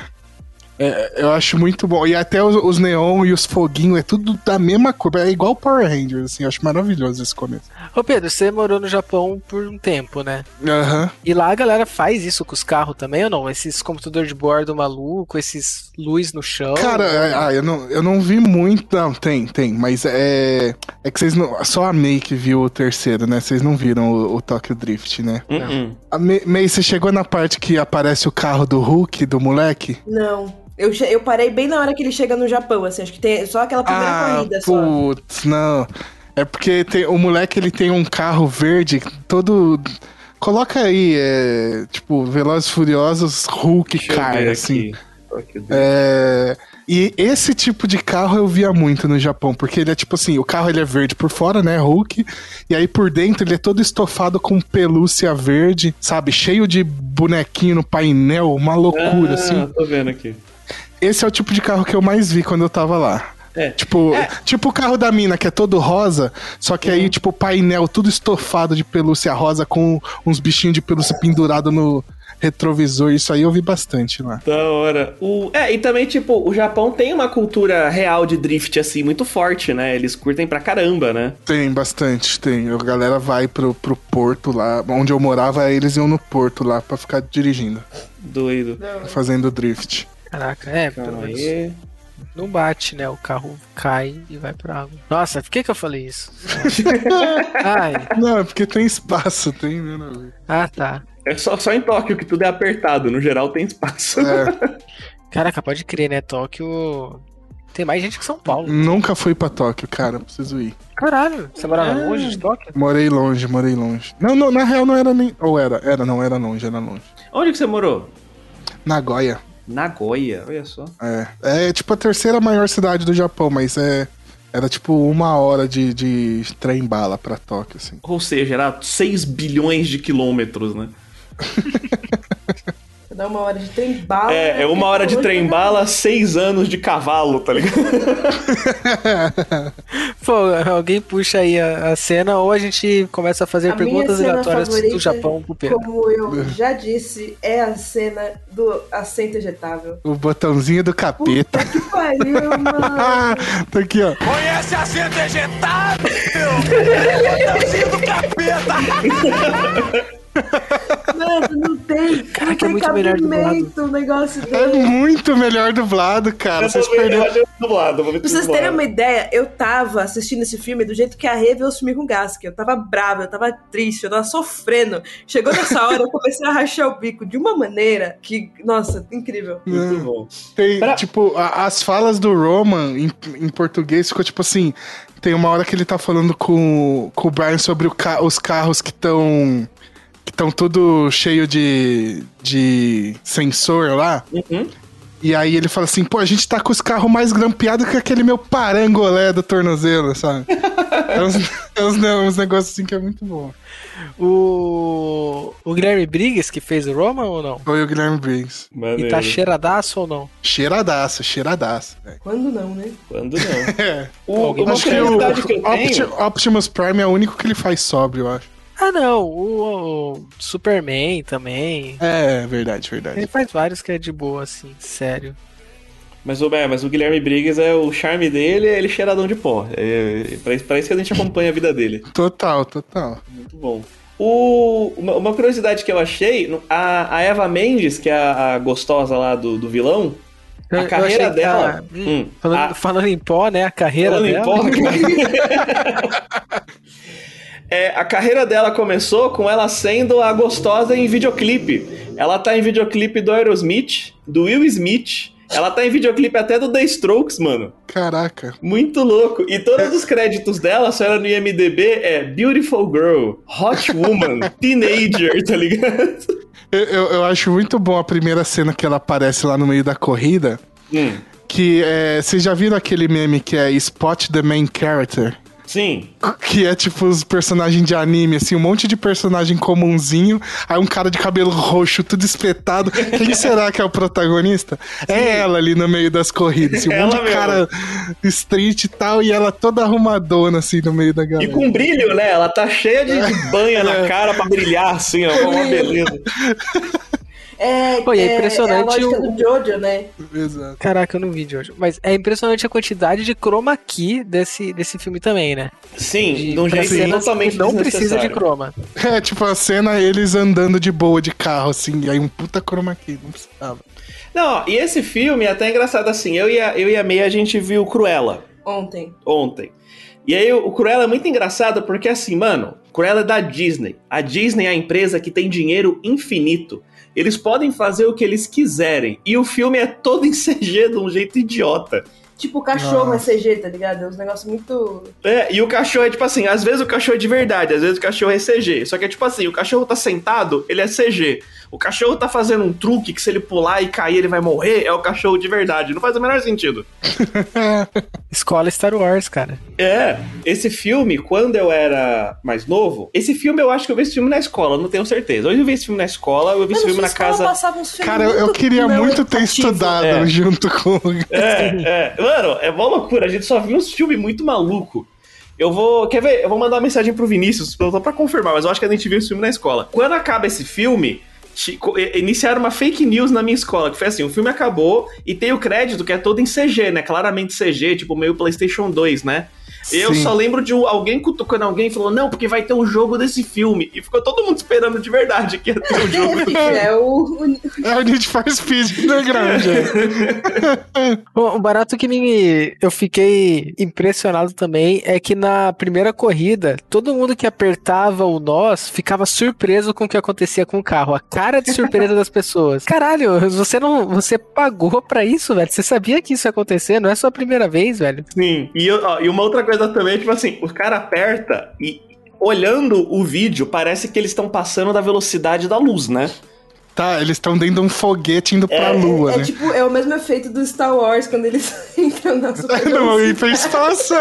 É, eu acho muito bom. E até os, os neon e os foguinhos, é tudo da mesma cor. É igual Power Rangers, assim. Eu acho maravilhoso esse começo. Ô Pedro, você morou no Japão por um tempo, né? Aham. Uhum. E lá a galera faz isso com os carros também ou não? Esses computadores de bordo maluco, esses luz no chão? Cara, é, ah, eu, não, eu não vi muito. Não, tem, tem. Mas é. É que vocês não. Só a May que viu o terceiro, né? Vocês não viram o, o Tokyo Drift, né? Uh -uh. A May, May, você chegou na parte que aparece o carro do Hulk, do moleque? Não. Eu, eu parei bem na hora que ele chega no Japão, assim, acho que tem só aquela primeira ah, corrida putz, só. Não. É porque tem, o moleque ele tem um carro verde todo. Coloca aí, é, tipo, Velozes Furiosos Hulk Deixa Car, assim. É, e esse tipo de carro eu via muito no Japão, porque ele é tipo assim, o carro ele é verde por fora, né, Hulk, e aí por dentro ele é todo estofado com pelúcia verde, sabe, cheio de bonequinho no painel, uma loucura, ah, assim. tô vendo aqui. Esse é o tipo de carro que eu mais vi quando eu tava lá. É. Tipo, é. tipo o carro da mina, que é todo rosa, só que uhum. aí, tipo, o painel tudo estofado de pelúcia rosa com uns bichinhos de pelúcia pendurado no retrovisor. Isso aí eu vi bastante lá. Da hora. O... É, e também, tipo, o Japão tem uma cultura real de drift, assim, muito forte, né? Eles curtem pra caramba, né? Tem bastante, tem. A galera vai pro, pro porto lá. Onde eu morava, eles iam no porto lá pra ficar dirigindo. Doido. Fazendo drift. Caraca, é, pelo menos. Não bate, né? O carro cai e vai pra água. Nossa, por que que eu falei isso? Ai. Não, é porque tem espaço, tem, né? Ah, tá. É só, só em Tóquio que tudo é apertado, no geral tem espaço. É. Caraca, pode crer, né? Tóquio. Tem mais gente que São Paulo. Nunca fui pra Tóquio, cara. Preciso ir. Caralho, você morava É. longe de Tóquio? Morei longe, morei longe. Não, não, na real não era nem. Ou era? Era, não, era longe, era longe. Onde que você morou? Nagoya. Nagoya, olha só. É. É tipo a terceira maior cidade do Japão, mas é. Era tipo uma hora de, de trem bala pra Tóquio, assim. Ou seja, era 6 bilhões de quilômetros, né? Dá uma hora de trem bala. É, é uma hora de trem bala, seis anos de cavalo, tá ligado? Pô, alguém puxa aí a, a cena ou a gente começa a fazer A perguntas aleatórias do Japão pro Pedro. Como eu já disse, é a cena do assento ejetável. O botãozinho do capeta. Puta que pariu, mano. Ah, tá aqui, ó. Conhece assento ejetável? Botãozinho do capeta! Mano, não tem. Cara, não que é muito melhor cabimento o negócio É dele. muito melhor dublado, cara. Vocês perderam. dublado, Pra vocês terem uma ideia, eu tava assistindo esse filme do jeito que a Rê vê os filmes com Gask. Eu tava brava, eu tava triste, eu tava sofrendo. Chegou nessa hora, eu comecei a rachar o bico de uma maneira que, nossa, incrível. Muito bom. Tem, Pra- tipo, a- as falas do Roman em, em português ficou tipo assim. Tem uma hora que ele tá falando com, com o Brian sobre o ca- os carros que estão. Que estão tudo cheio de, de sensor lá. Uhum. E aí ele fala assim, pô, a gente tá com os carros mais grampeados que aquele meu parangolé do tornozelo, sabe? é uns, é uns, uns negócios assim que é muito bom. O, o Guilherme Briggs, que fez o Roma ou não? Foi o Guilherme Briggs. E tá cheiradaço ou não? Cheiradaço, cheiradaço. Quando não, né? Quando não. É. O, uma Acho que o que eu Opti- tenho... Optimus Prime é o único que ele faz sóbrio, eu acho. Ah, não. O, o Superman também. É, verdade, verdade. Ele faz vários que é de boa, assim, sério. Mas o, é, mas o Guilherme Briggs é o charme dele, é ele cheiradão de pó. É, pra, isso- pra isso que a gente acompanha a vida dele. Total, total. Muito bom. O, uma, uma curiosidade que eu achei, a, a Eva Mendes, que é a, a gostosa lá do, do vilão, a eu carreira dela. a- hum, falando, a- falando em pó, né? A carreira Falando em dela. pó, É, a carreira dela começou com ela sendo a gostosa em videoclipe. Ela tá em videoclipe do Aerosmith, do Will Smith. Ela tá em videoclipe até do The Strokes, mano. Caraca. Muito louco. E todos os créditos dela, se ela no IMDB, é Beautiful Girl, Hot Woman, Teenager, tá ligado? Eu, eu, eu acho muito bom a primeira cena que ela aparece lá no meio da corrida. Hum, Que é. Vocês já viram aquele meme que é Spot the Main Character? Sim. Que é tipo os personagens de anime, assim, um monte de personagem comunzinho, aí um cara de cabelo roxo, tudo espetado. Quem será que é o protagonista? É ela ali no meio das corridas, assim, um Ela monte de cara street e tal, e ela toda arrumadona, assim, no meio da E galera. com brilho, né? Ela tá cheia de, de banha na cara pra brilhar, assim, ó. Uma beleza. É, Pô, e é é, impressionante é a o- do Jojo, né? Exato. Caraca, eu não vi de hoje. Mas é impressionante a quantidade de chroma key desse, desse filme também, né? Sim, de um pra jeito totalmente não precisa de chroma. É, tipo, a cena eles andando de boa de carro, assim, e aí um puta chroma key, não precisava. Não, e esse filme é até engraçado assim. Eu e a, eu e a Meia, a gente viu Cruella Ontem. ontem. E aí o Cruella é muito engraçado porque assim, mano, Cruella é da Disney. A Disney é a empresa que tem dinheiro infinito. Eles podem fazer o que eles quiserem. E o filme é todo em CG de um jeito idiota. Tipo, o cachorro Nossa. é CG, tá ligado? É uns negócios muito. É, e o cachorro é tipo assim, às vezes o cachorro é de verdade, às vezes o cachorro é CG. Só que é tipo assim, o cachorro tá sentado, ele é CG. O cachorro tá fazendo um truque que se ele pular e cair ele vai morrer, é o cachorro de verdade. Não faz o menor sentido. Escola Star Wars, cara. É, esse filme, quando eu era mais novo, esse filme eu acho que eu vi esse filme na escola, não tenho certeza. Hoje eu vi esse filme na escola, eu vi esse filme na casa. passava uns filmes Cara, eu, eu queria muito ter estudado É. junto com. É, é. Mano, é mó loucura, a gente só viu uns filmes muito maluco. Eu vou. Quer ver? Eu vou mandar uma mensagem pro Vinícius, só pra confirmar, mas eu acho que a gente viu esse filme na escola. Quando acaba esse filme. Iniciaram uma fake news na minha escola, que foi assim: o filme acabou e tem o crédito que é todo em CG, né? Claramente CG, tipo meio PlayStation 2, né? Eu Sim. só lembro de um- alguém cutucando alguém e falou: não, porque vai ter um jogo desse filme. E ficou todo mundo esperando de verdade que ia ter um jogo. É o, o- É o Need for Speed Underground. é. O barato que me, eu fiquei impressionado também é que na primeira corrida, todo mundo que apertava o nós ficava surpreso com o que acontecia com o carro. A cara de surpresa das pessoas. Caralho, você não. Você pagou pra isso, velho? Você sabia que isso ia acontecer? Não é sua primeira vez, velho. Sim. E, ó, e uma outra coisa também, tipo assim, o cara aperta e. Olhando o vídeo, parece que eles estão passando da velocidade da luz, né? Tá, eles estão dentro de um foguete indo pra lua, É né? tipo, é o mesmo efeito do Star Wars quando eles entram na super Não, hiperespaço.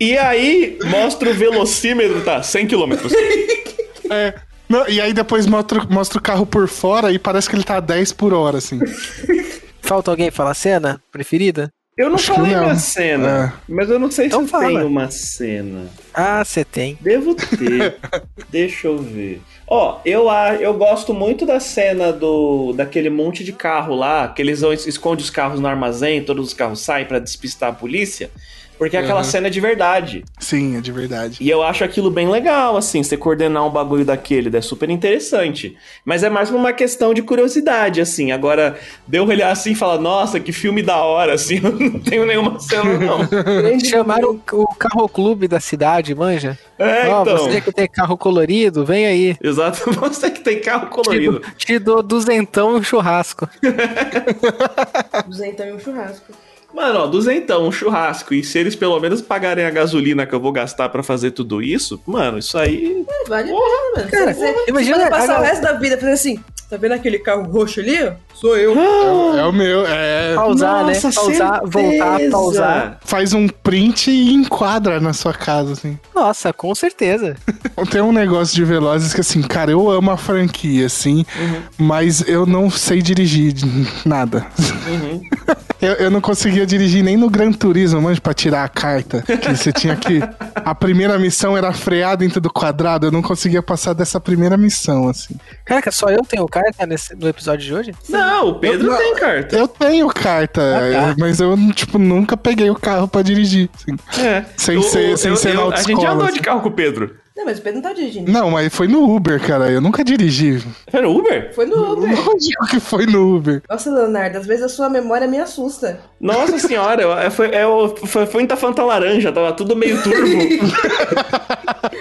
E aí, mostra o velocímetro, tá? 100 km. É. Não, e aí depois mostra, mostra o carro por fora e parece que ele tá a 10 por hora, assim. Falta alguém falar cena preferida? Eu não Acho falei não. minha cena, mas eu não sei Então se eu fala. tenho uma cena. Ah, você tem. Devo ter. Deixa eu ver. Ó, eu, a- eu gosto muito da cena do daquele monte de carro lá, que eles vão, escondem os carros no armazém, todos os carros saem pra despistar a polícia, porque aquela Uhum. cena é de verdade. Sim, é de verdade. E eu acho aquilo bem legal, assim, você coordenar um bagulho daquele, é super interessante. Mas é mais uma questão de curiosidade, assim. Agora, deu olhar assim e falar, nossa, que filme da hora, assim, eu não tenho nenhuma cena, não. Grande Chamaram o, o carro clube da cidade, manja? É, Ó, então. você que tem carro colorido, vem aí. Exato, você que tem carro colorido. Te, te dou duzentão e um churrasco. Duzentão e um churrasco. Mano, ó, duzentão, um churrasco. E se eles pelo menos pagarem a gasolina que eu vou gastar pra fazer tudo isso, mano, isso aí. É, vale a pena, mano. Cara, você, você imagina pode passar a- o resto da vida fazendo assim. Tá vendo aquele carro roxo ali? Sou eu. É, o meu, é. Pausar, né? Nossa, Pausar, voltar, certeza. pausar. Faz um print e enquadra na sua casa, assim. Nossa, com certeza. Tem um negócio de Velozes que, assim, cara, eu amo a franquia, assim, mas eu não sei dirigir nada. Eu, eu não conseguia dirigir nem no Gran Turismo, mas pra tirar a carta. Que você tinha que. A primeira missão era frear dentro do quadrado. Eu não conseguia passar dessa primeira missão, assim. Caraca, só eu tenho carta nesse, no episódio de hoje? Não, o Pedro Eu- tem carta. Eu tenho carta, Ah, tá. mas eu, tipo, nunca peguei o carro pra dirigir. assim. É. Sem ser- sem ser na A gente autoescola, andou assim. de carro com o Pedro. Não, mas o Pedro não tá dirigindo. Não, mas foi no Uber, cara. Eu nunca dirigi. Foi no Uber? Foi no Uber. Não digo que foi no Uber. Nossa, Leonardo, às vezes a sua memória me assusta. Nossa senhora, eu- é, foi, é, o- foi, foi muita Fanta Laranja, tava tudo meio turbo.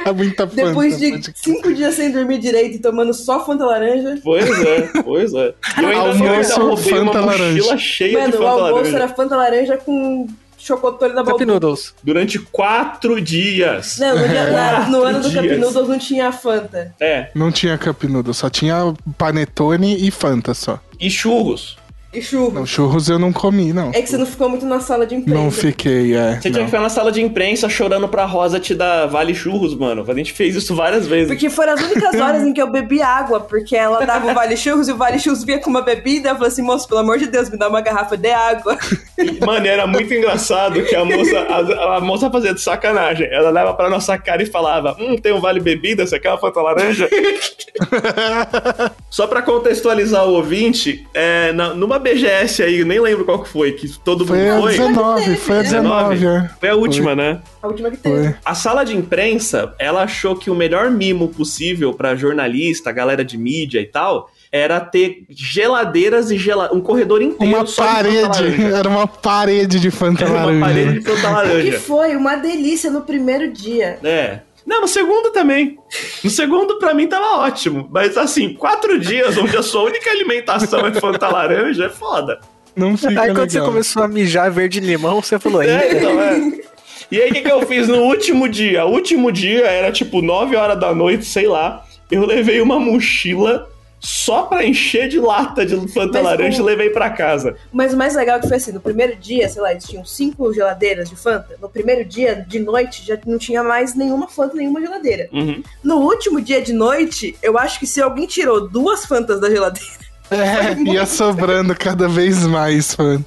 É muita Depois Fanta, de pode- cinco dias sem dormir direito e tomando só Fanta Laranja. pois é, pois é. E eu ainda, eu ainda Almoço, roubei uma Fanta mochila laranja. cheia de Mano, o Fanta almoço Laranja. era Fanta Laranja com chocotone da Cup. Noodles. Durante quatro dias. Não, no, dia- na- no ano do Quatro Cup dias. Noodles não tinha Fanta. É. Não tinha Cup Noodle, só tinha panetone e Fanta só. E churros. E churros. Não, churros eu não comi, não. É que você não ficou muito na sala de imprensa. Não fiquei, é. Você tinha não. que ficar na sala de imprensa chorando pra Rosa te dar vale churros, mano. A gente fez isso várias vezes. Porque foram as únicas horas em que eu bebi água, porque ela dava o Vale Churros e o Vale Churros vinha com uma bebida. Eu falei assim, moço, pelo amor de Deus, me dá uma garrafa de água. E, Mano, era muito engraçado que a moça, a, a moça fazia de sacanagem. Ela leva pra nossa cara e falava: Hum, tem um vale bebida, você quer uma Fanta laranja? Só pra contextualizar o ouvinte, é, na- numa BGS aí, nem lembro qual que foi, que todo Foi a mundo foi. 19, foi a 19, é. Foi a última, né? A última que teve. Foi. A sala de imprensa, ela achou que o melhor mimo possível pra jornalista, galera de mídia e tal, era ter geladeiras e gela... um corredor inteiro Uma parede, laranja. era uma parede de Fanta Era uma laranja. parede de Fanta Que laranja. foi uma delícia no primeiro dia. É. Não, no segundo também. No segundo, pra mim, tava ótimo. Mas assim, quatro dias onde a sua única alimentação é Fanta laranja é foda. Não fica Aí quando você legal. começou a mijar verde limão, você falou, É, então, é. E aí, o que, que eu fiz no último dia? O último dia era tipo 9 horas da noite, sei lá. Eu levei uma mochila só pra encher de lata de Fanta Mas laranja o- e levei pra casa. Mas o mais legal é que foi assim, no primeiro dia, sei lá, eles tinham cinco geladeiras de Fanta. No primeiro dia, de noite, já não tinha mais nenhuma Fanta, nenhuma geladeira. Uhum. No último dia de noite, eu acho que se alguém tirou duas Fantas da geladeira, É, ia sobrando cada vez mais Fanta.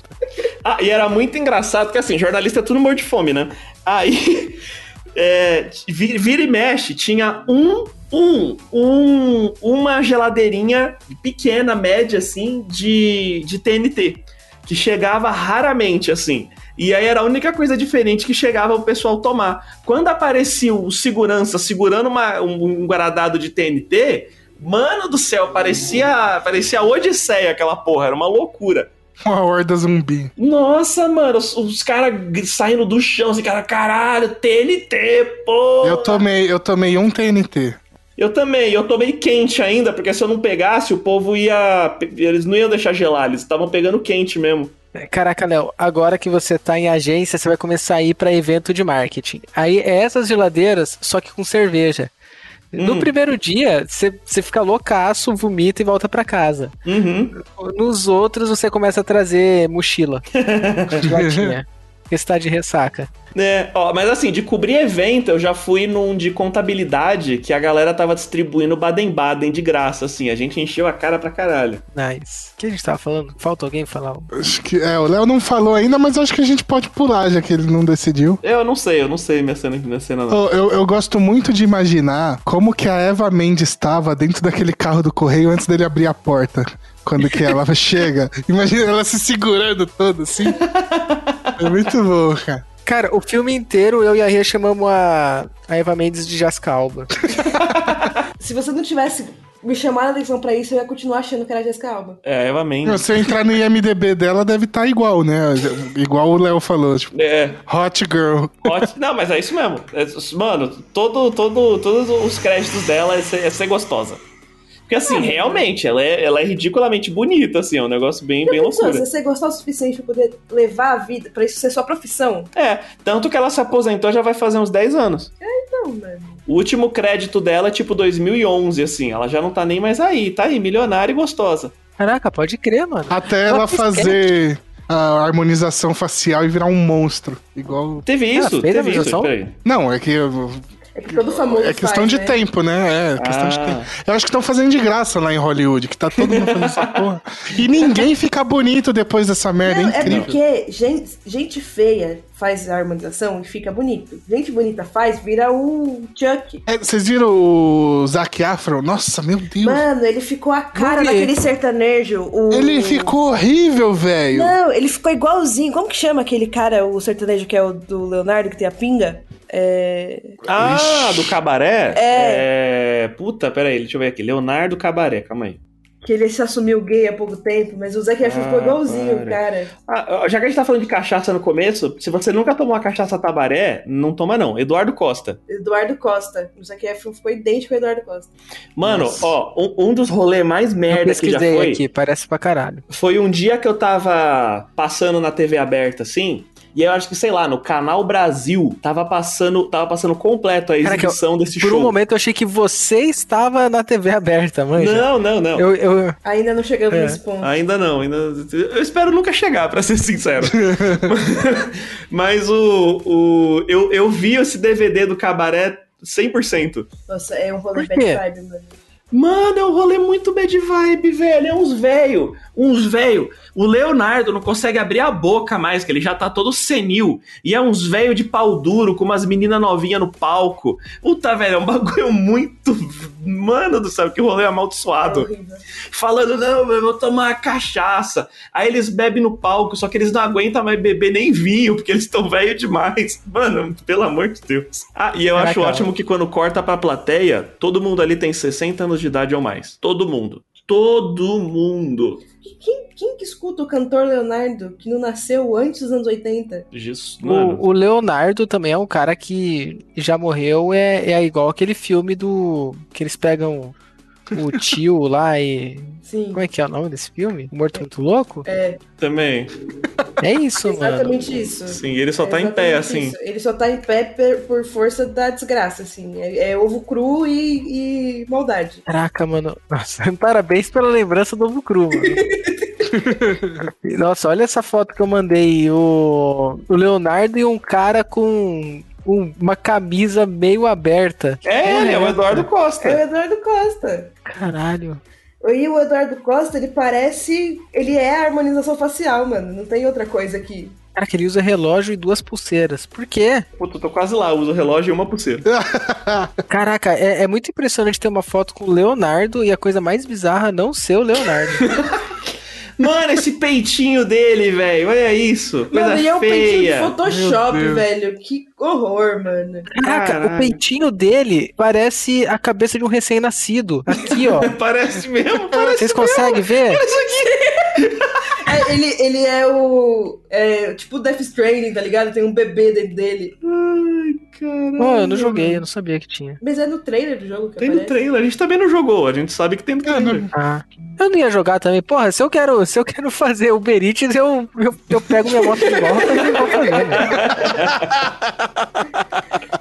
Ah, e era muito engraçado, que assim, jornalista é tudo morto de fome, né? Aí, é, vi- vira e mexe, tinha um, um, um, uma geladeirinha pequena, média, assim, de, de TNT, que chegava raramente, assim. E aí era a única coisa diferente que chegava o pessoal tomar. Quando aparecia o segurança segurando uma- um, um guardado de TNT, mano do céu, parecia, parecia Odisseia aquela porra, era uma loucura. Uma horda zumbi. Nossa, mano, os, os caras saindo do chão, assim, cara, caralho, TNT, pô! Eu tomei, eu tomei um TNT. Eu também, eu tomei quente ainda, porque se eu não pegasse, o povo ia. Eles não iam deixar gelar, eles estavam pegando quente mesmo. Caraca, Léo, agora que você tá em agência, você vai começar a ir pra evento de marketing. Aí é essas geladeiras, só que com cerveja. No Hum. primeiro dia, você fica loucaço, vomita e volta pra casa. Uhum. Nos outros, você começa a trazer mochila. Porque você tá de ressaca. É, ó, mas assim, de cobrir evento, eu já fui num de contabilidade que a galera tava distribuindo Baden-Baden de graça, assim. A gente encheu a cara pra caralho. Nice. O que a gente tava falando? Falta alguém falar? Acho que, é, o Léo não falou ainda, mas acho que a gente pode pular, já que ele não decidiu. Eu não sei, eu não sei minha cena, minha cena não. Eu, eu, eu gosto muito de imaginar como que a Eva Mendes estava dentro daquele carro do correio antes dele abrir a porta. Quando que ela chega. Imagina ela se segurando toda assim. É muito bom, cara. Cara, o filme inteiro eu e a Ria chamamos a, a Eva Mendes de Jascalba. Se você não tivesse me chamado a atenção pra isso, eu ia continuar achando que era Jessica Alba. É, Eva Mendes. Se eu entrar no IMDB dela, deve estar igual, né? Igual o Léo falou. Tipo, É, Hot Girl. Hot- Não, mas é isso mesmo. É, mano, todo, todo, todos os créditos dela é ser, é ser gostosa. Porque assim, realmente, ela é, ela é ridiculamente bonita, assim, é um negócio bem, bem loucura. se você gostar o suficiente pra poder levar a vida, pra isso ser sua profissão. É, tanto que ela se aposentou já vai fazer uns 10 anos. Não, mano. O último crédito dela é tipo 2011, assim, ela já não tá nem mais aí, tá aí, milionária e gostosa. Caraca, pode crer, mano. Até Ela ela fazer a harmonização facial e virar um monstro. Igual. Teve isso? Teve isso, peraí. Não, é que. É que todo famoso É questão faz, de né? tempo, né? É, questão de Ah. tempo. Eu acho que estão fazendo de graça lá em Hollywood, que tá todo mundo fazendo essa porra. E ninguém fica bonito depois dessa merda, Não, é é incrível. porque gente, gente feia faz a harmonização e fica bonito. Gente bonita faz, vira o Chuck. É, vocês viram o Zac Afro? Nossa, meu Deus. Mano, ele ficou a cara daquele sertanejo. O... Ele ficou horrível, velho. Não, ele ficou igualzinho. Como que chama aquele cara, o sertanejo que é o do Leonardo, que tem a pinga? É. Ah, do Cabaré? É. é. Puta, peraí, deixa eu ver aqui. Leonardo Cabaré, calma aí. Que ele se assumiu gay há pouco tempo, mas o Zac Efron Ah, ficou igualzinho, para. cara. Ah, já que a gente tá falando de cachaça no começo, se você nunca tomou uma cachaça tabaré, não toma não. Eduardo Costa. Eduardo Costa. O Zac Efron ficou idêntico ao Eduardo Costa. Mano, Nossa. ó, um, um dos rolês mais merda que já pesquisei foi, aqui, parece pra caralho. foi um dia que eu tava passando na TV aberta, assim, e eu acho que, sei lá, no Canal Brasil, tava passando, tava passando completo a Caraca, exibição desse Por show. um momento eu achei que você estava na TV aberta, manja. Não, não, não. Eu, eu, Ainda não chegamos É. nesse ponto. Ainda não, ainda. Eu espero nunca chegar, pra ser sincero. Mas o. o eu, eu vi esse DVD do cabaré 100%. Nossa, é um rolê Por bad vibe, mano. Mano, é um rolê muito bad vibe, velho. É uns velho. Uns velho. O Leonardo não consegue abrir a boca mais, que ele já tá todo senil. E é uns velho de pau duro, com umas meninas novinhas no palco. Puta, velho, é um bagulho muito. Mano do céu, que rolê É amaldiçoado. horrível. falando, não, eu vou tomar cachaça. Aí eles bebem no palco, só que eles não aguentam mais beber nem vinho, porque eles estão velho demais. Mano, pelo amor de Deus. Ah, e eu Caraca. acho ótimo que quando corta pra plateia, todo mundo ali tem 60 anos de idade ou mais. Todo mundo. Todo mundo. Quem, quem que escuta o cantor Leonardo que não nasceu antes dos anos 80? Jesus, mano. o, o Leonardo também é um cara que já morreu, é, é igual aquele filme do. que eles pegam o tio lá e. Sim. Como é que é o nome desse filme? O Morto Muito Louco? É Também. É isso, mano. exatamente isso. Sim, ele só É tá em pé, exatamente assim. isso. Ele só tá em pé per- por força da desgraça, assim. É, é ovo cru e, e maldade. Caraca, mano. Nossa, parabéns pela lembrança do Ovo Cru, mano. Nossa, olha essa foto que eu mandei. O, o Leonardo e um cara com uma camisa meio aberta. É, ele é o Eduardo É o Costa. Eduardo Costa. Caralho. E o Eduardo Costa, ele parece. Ele é a harmonização facial, mano. Não tem outra coisa aqui. Cara, que ele usa relógio e duas pulseiras. Por quê? Puta, eu tô quase lá, uso o relógio e uma pulseira. Caraca, é, é muito impressionante ter uma foto com o Leonardo e a coisa mais bizarra não ser o Leonardo. Mano, esse peitinho dele, velho. Olha isso. Coisa Mano, e é um peitinho de feia. Photoshop, velho. Que horror, mano. Caraca, Caralho. o peitinho dele parece a cabeça de um recém-nascido. Aqui, ó. Parece mesmo, parece Vocês conseguem ver? É, ele, ele é o. É, tipo Death Stranding, tá ligado? Tem um bebê dentro dele. Ai, caralho. Pô, eu não joguei, eu não sabia que tinha. Mas é no trailer do jogo que Tem no aparece? trailer, a gente também não jogou, a gente sabe que tem no É, trailer. Ah. Eu não ia jogar também. Porra, se eu quero, se eu quero fazer Uber Eats, eu, eu, eu pego minha moto de volta e vou fazer. Né?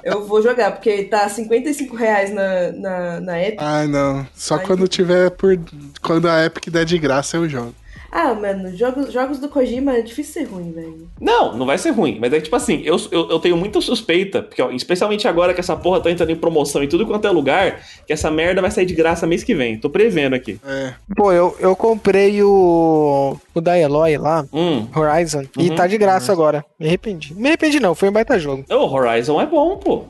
Eu vou jogar, porque tá 55 reais na, na, na Epic. Ai, não. Só Ai. quando tiver por. Quando a Epic der de graça, eu jogo. Ah, mano, jogos, jogos do Kojima é difícil ser ruim, velho. Não, não vai ser ruim, mas é tipo assim, eu, eu, eu tenho muita suspeita, porque, ó, especialmente agora que essa porra tá entrando em promoção em tudo quanto é lugar, que essa merda vai sair de graça mês que vem. Tô prevendo aqui. É. Pô, eu, eu comprei o, o da Eloy lá, Hum. Horizon, e Uhum. tá de graça agora. Me arrependi. Me arrependi não, foi um baita jogo. O Horizon é bom, pô.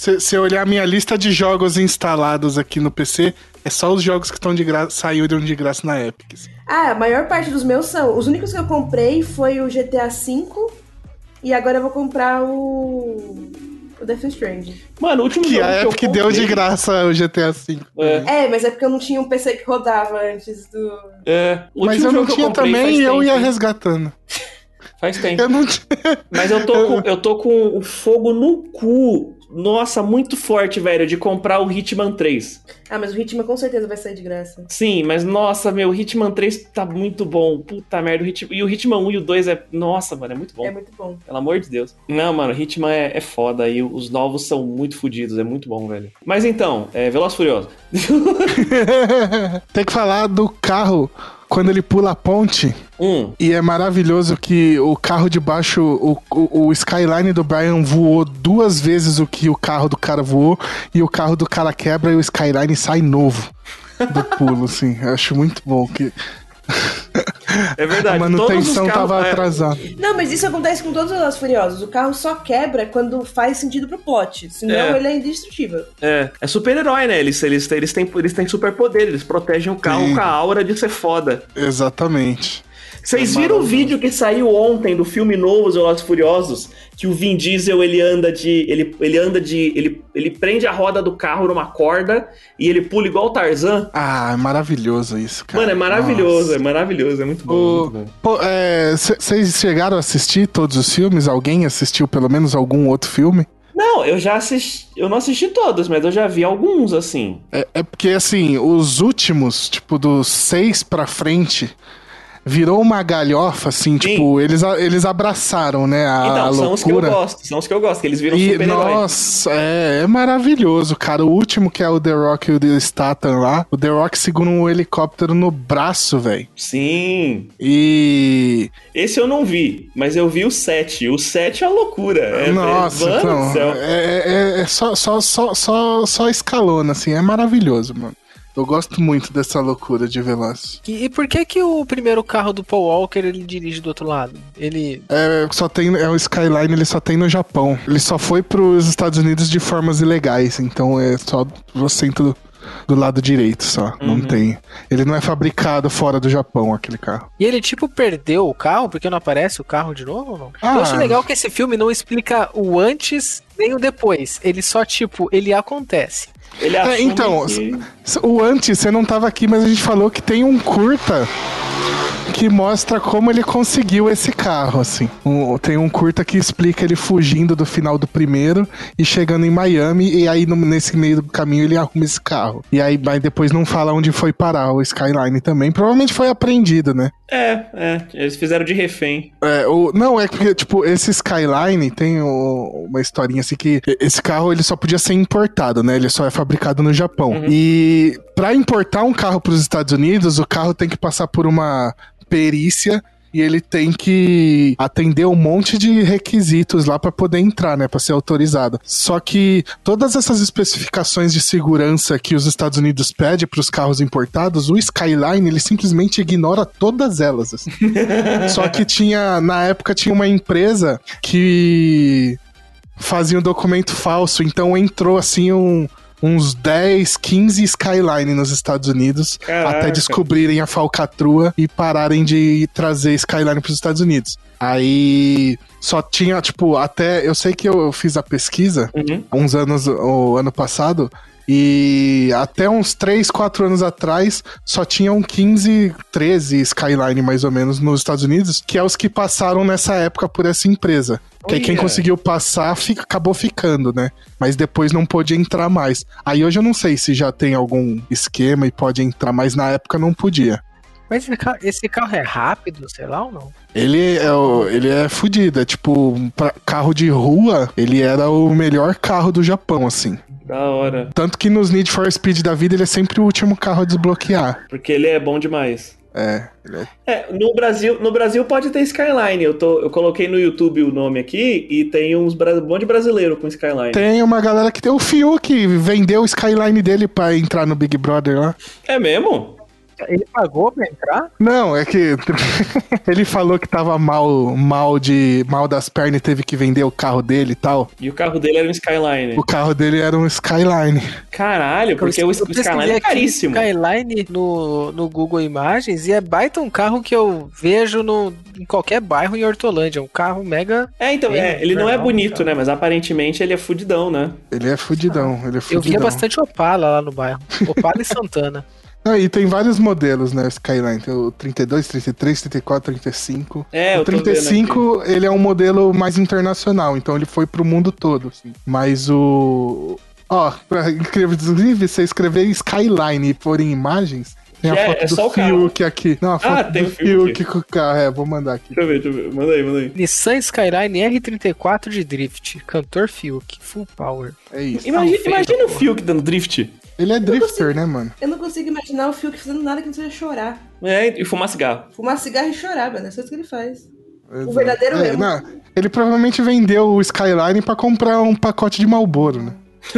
Se, se eu olhar a minha lista de jogos instalados aqui no PC, é só os jogos que estão de graça, saíram de graça na Epic. Ah, a maior parte dos meus são. Os únicos que eu comprei foi o GTA V e agora eu vou comprar o. O Death Stranding. Mano, o último Que jogo a que eu Epic deu de graça o GTA V. É, É, mas é porque eu não tinha um PC que rodava antes do. é. O Mas eu não que tinha comprei também e eu ia resgatando. Faz tempo. Eu não tinha. Mas eu tô, com, eu tô com o fogo no cu. Nossa, muito forte, velho, de comprar o Hitman 3. Ah, mas o Hitman com certeza vai sair de graça. Sim, mas nossa, meu, o Hitman 3 tá muito bom. Puta merda, o Hitman... e o Hitman 1 e o 2 é. Nossa, mano, é muito bom. É muito bom. Pelo amor de Deus. Não, mano, Hitman é, é foda e os novos são muito fodidos, é muito bom, velho. Mas então, é Veloz Furioso. Tem que falar do carro quando ele pula a ponte. um, E é maravilhoso que o carro de baixo, o, o, o Skyline do Brian voou duas vezes o que o carro do cara voou, e o carro do cara quebra e o Skyline sai novo do pulo, assim. Eu acho muito bom que é verdade. a manutenção todos os carros- tava é, atrasada. Não, mas isso acontece com todos os Velozes Furiosos. O carro só quebra quando faz sentido pro plot. Senão É. ele é indestrutível. É, é super-herói, né? Eles, eles, eles, têm, eles têm superpoder, eles protegem o carro Sim. com a aura de ser foda. Exatamente. Vocês viram o vídeo que saiu ontem do filme novo, Os Velozes Furiosos? Que o Vin Diesel, ele anda de... Ele, ele anda de... Ele, ele prende a roda do carro numa corda e ele pula igual o Tarzan. Ah, é maravilhoso isso, cara. Mano, é maravilhoso, Nossa. é maravilhoso, é muito bom. Pô, é, Vocês chegaram a assistir todos os filmes? Alguém assistiu pelo menos algum outro filme? Não, eu já assisti... Eu não assisti todos, mas eu já vi alguns, assim. É, é porque, assim, os últimos, tipo, dos seis pra frente, virou uma galhofa, assim, tipo, eles, a- eles abraçaram, né, a, então, a são os que eu gosto, são os que eu gosto, que eles viram E, nossa, é, é maravilhoso, cara. O último que é o The Rock e o The Statham lá, o The Rock segura um helicóptero no braço, velho. Sim, E. esse eu não vi, mas eu vi o 7. O 7 é uma loucura. É, Nossa, é, mano então, é, é- é só, só, só, só, só escalona, assim, é maravilhoso, mano. Eu gosto muito dessa loucura de Veloz. E, e por que que o primeiro carro do Paul Walker ele dirige do outro lado? Ele. É, só tem, é o Skyline, ele só tem no Japão. Ele só foi pros Estados Unidos de formas ilegais, então é só o centro do lado direito só, não Uhum. tem. Ele não é fabricado fora do Japão, aquele carro. E ele, tipo, perdeu o carro porque não aparece o carro de novo ou não? Ah. Eu acho legal que esse filme não explica o antes nem o depois. Ele só, tipo, ele acontece. Ele É, então, que... O antes, você não tava aqui, mas a gente falou que tem um curta que mostra como ele conseguiu esse carro, assim. Um- tem um curta que explica ele fugindo do final do primeiro e chegando em Miami, e aí no- nesse meio do caminho ele arruma esse carro. E aí mas depois não fala onde foi parar o Skyline também. Provavelmente foi apreendido, né? É, é, eles fizeram de refém. É, o, não, é porque, tipo, esse Skyline tem o- uma historinha assim que esse carro ele só podia ser importado, né? Ele só é fabricado no Japão. E pra importar um carro pros Estados Unidos, o carro tem que passar por uma perícia e ele tem que atender um monte de requisitos lá pra poder entrar, né, Pra ser autorizado. Só que todas essas especificações de segurança que os Estados Unidos pedem pros carros importados, o Skyline ele simplesmente ignora todas elas. assim. Só que tinha, na época, tinha uma empresa que fazia um documento falso, então entrou assim um- uns 10, 15 Skyline nos Estados Unidos Caraca. até descobrirem a falcatrua e pararem de trazer Skyline para os Estados Unidos. Aí só tinha, tipo, até. Eu sei que eu fiz a pesquisa Uhum. uns anos, o ano passado, E até uns 3, 4 anos atrás, só tinham 15, 13 Skyline mais ou menos nos Estados Unidos, que é os que passaram nessa época por essa empresa. Que aí quem conseguiu passar fica, acabou ficando, né? Mas depois não pôde entrar mais. Aí hoje eu não sei se já tem algum esquema e pode entrar, mas na época não podia. Mas esse carro, esse carro é rápido, sei lá ou não? Ele é, ele é fudido, é tipo, pra carro de rua, ele era o melhor carro do Japão, assim. Da hora. Tanto que nos Need for Speed da vida ele é sempre o último carro a desbloquear. Porque ele é bom demais. É, é É, no Brasil, no Brasil pode ter Skyline. Eu, tô, eu coloquei no YouTube o nome aqui e tem uns um monte de brasileiro com Skyline. Tem uma galera que tem o Fiuk, vendeu o Skyline dele pra entrar no Big Brother lá. É mesmo? Ele pagou pra entrar? Não, é que ele falou que tava mal, mal de mal das pernas e teve que vender o carro dele e tal. E o carro dele era um Skyline. O carro dele era um Skyline. Caralho, porque o, o Eu pesquisei Skyline é caríssimo. Skyline no, no Google Imagens e é baita um carro que eu vejo no, em qualquer bairro em Hortolândia. Um carro mega. É, então, é, ele não é bonito, cara. né? Mas aparentemente ele é fudidão, né? Ele é fudidão, ele é Eu fudidão. via bastante Opala lá no bairro. Opala e Santana. Ah, e tem vários modelos, né, Skyline. Tem o 32, 33, 34, 35. É, o eu tô vendo 35, ele é um modelo mais internacional, então ele foi pro mundo todo, assim. Mas o... Ó, pra incrível, inclusive, você escrever Skyline e pôr em imagens, tem a É, foto é do só o carro. Fiuk aqui. Não, a foto Ah, tem do o Fiuk. Fiuk com o carro, é, vou mandar aqui. Deixa eu ver, deixa eu ver. Manda aí, manda aí. Nissan Skyline R34 de Drift. Cantor Fiuk. Full Power. É isso. Imagina, feio imagina o Fiuk dando drift. Ele é drifter, né, mano? Eu não consigo imaginar o Fiuk fazendo nada que não seja chorar. É, e fumar cigarro. Fumar cigarro e chorar, mano. É só isso que ele faz. Exato. verdadeiro É, não, ele provavelmente vendeu o Skyline pra comprar um pacote de Malboro, né?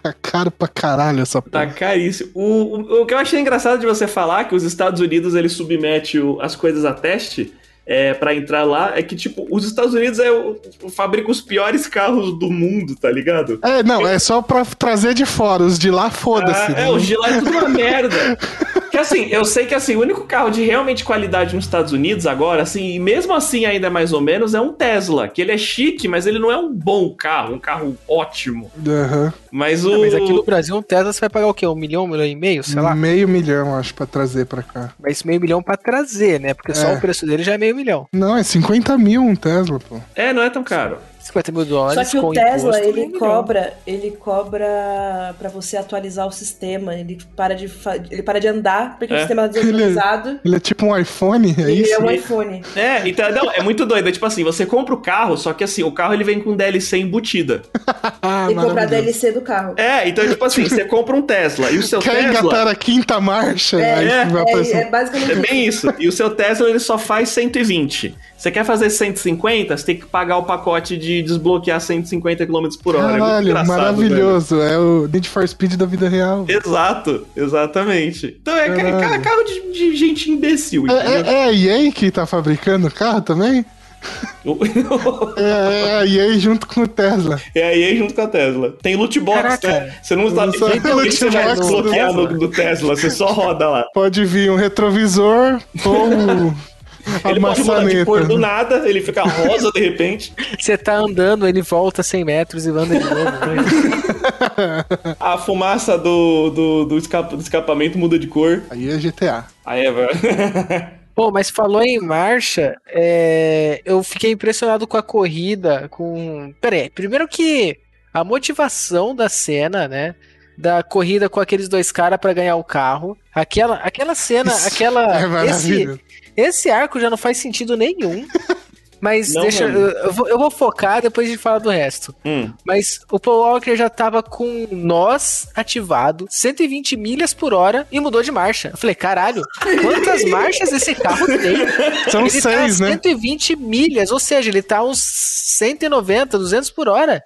Tá caro pra caralho essa Tá porra. caríssimo. O, o, o que eu achei engraçado de você falar que os Estados Unidos ele submete o- as coisas a teste é, para entrar lá é que, tipo, os Estados Unidos é o, o- fabrica os piores carros do mundo, tá ligado? É, não, é só pra trazer de fora. Os de lá, foda-se. Ah, né? é, o de lá é tudo uma merda. Que assim, eu sei que assim, o único carro de realmente qualidade nos Estados Unidos agora, assim, e mesmo assim ainda mais ou menos, é um Tesla, que ele é chique, mas ele não é um bom carro, um carro ótimo. Aham. Mas o. Ah, mas aqui no Brasil, um Tesla você vai pagar o quê? Um milhão, um milhão e meio? Sei lá. Meio milhão, acho, pra trazer pra cá. Mas meio milhão pra trazer, né? Porque só É. o preço dele já é meio milhão. Não, é 50 mil um Tesla, pô. É, não é tão caro. 50 mil dólares. Só que com o Tesla, ele cobra, ele cobra pra você atualizar o sistema. Ele para de, fa- ele para de andar porque É. o sistema é desatualizado. Ele é tipo um iPhone, é Ele isso? é um iPhone. É, então, não, é muito doido. É tipo assim, você compra o carro, só que assim, o carro ele vem com DLC embutida. Ah, e comprar. DLC do carro. É, então, tipo assim, você compra um Tesla e o seu Quer Tesla. engatar a quinta marcha? aí é, vai É, aparecer. é basicamente É bem isso. E o seu Tesla ele só faz 120. Você quer fazer 150, você tem que pagar o pacote de desbloquear 150 km por hora. é muito Caralho, engraçado, maravilhoso. É o Need for Speed da vida real. Exato, exatamente. Então é ca- Caralho. ca- carro de, de gente imbecil, É, é, é a EA que tá fabricando o carro também? É, é a EA junto com o Tesla. É a EA junto com a Tesla. Tem loot box, Caraca. né? Você não sabe que loot você vai box do desbloquear no, Tesla. do Tesla, você só roda lá. Pode vir um retrovisor ou Ele pode mudar de cor do nada, ele fica rosa de repente. Você tá andando, ele volta 100 metros e anda de novo. né? A fumaça do, do, do, escapa- do escapamento muda de cor. Aí é GTA. Aí é, velho. Pô, mas falou em marcha, é, eu fiquei impressionado com a corrida, com... Pera aí, primeiro que a motivação da cena, né, da corrida com aqueles dois caras pra ganhar o carro, aquela, aquela cena, Isso aquela... É esse. Esse arco já não faz sentido nenhum, mas Não deixa... Eu, eu vou, eu vou focar, depois a gente fala do resto. Hum. Mas o Paul Walker já tava com nós ativado, 120 milhas por hora e mudou de marcha. Eu falei, caralho, quantas marchas esse carro tem? São ele seis, tá né? 120 milhas, ou seja, ele tá uns 190, 200 por hora.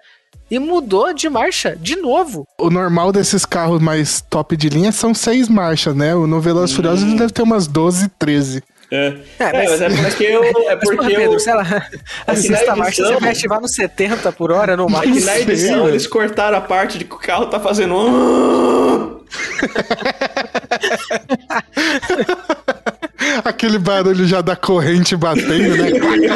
E mudou de marcha de novo. O normal desses carros mais top de linha são seis marchas, né? O no Velozes e Furiosos ele deve ter umas 12, 13. É, É, É, mas- mas é porque eu. É Mas, porra, porque Pedro, eu. sei lá, a na sexta marcha você vai ativar no 70 por hora no máximo. na sei, edição eles cortaram a parte de que o carro tá fazendo. aquele barulho já da corrente batendo, né?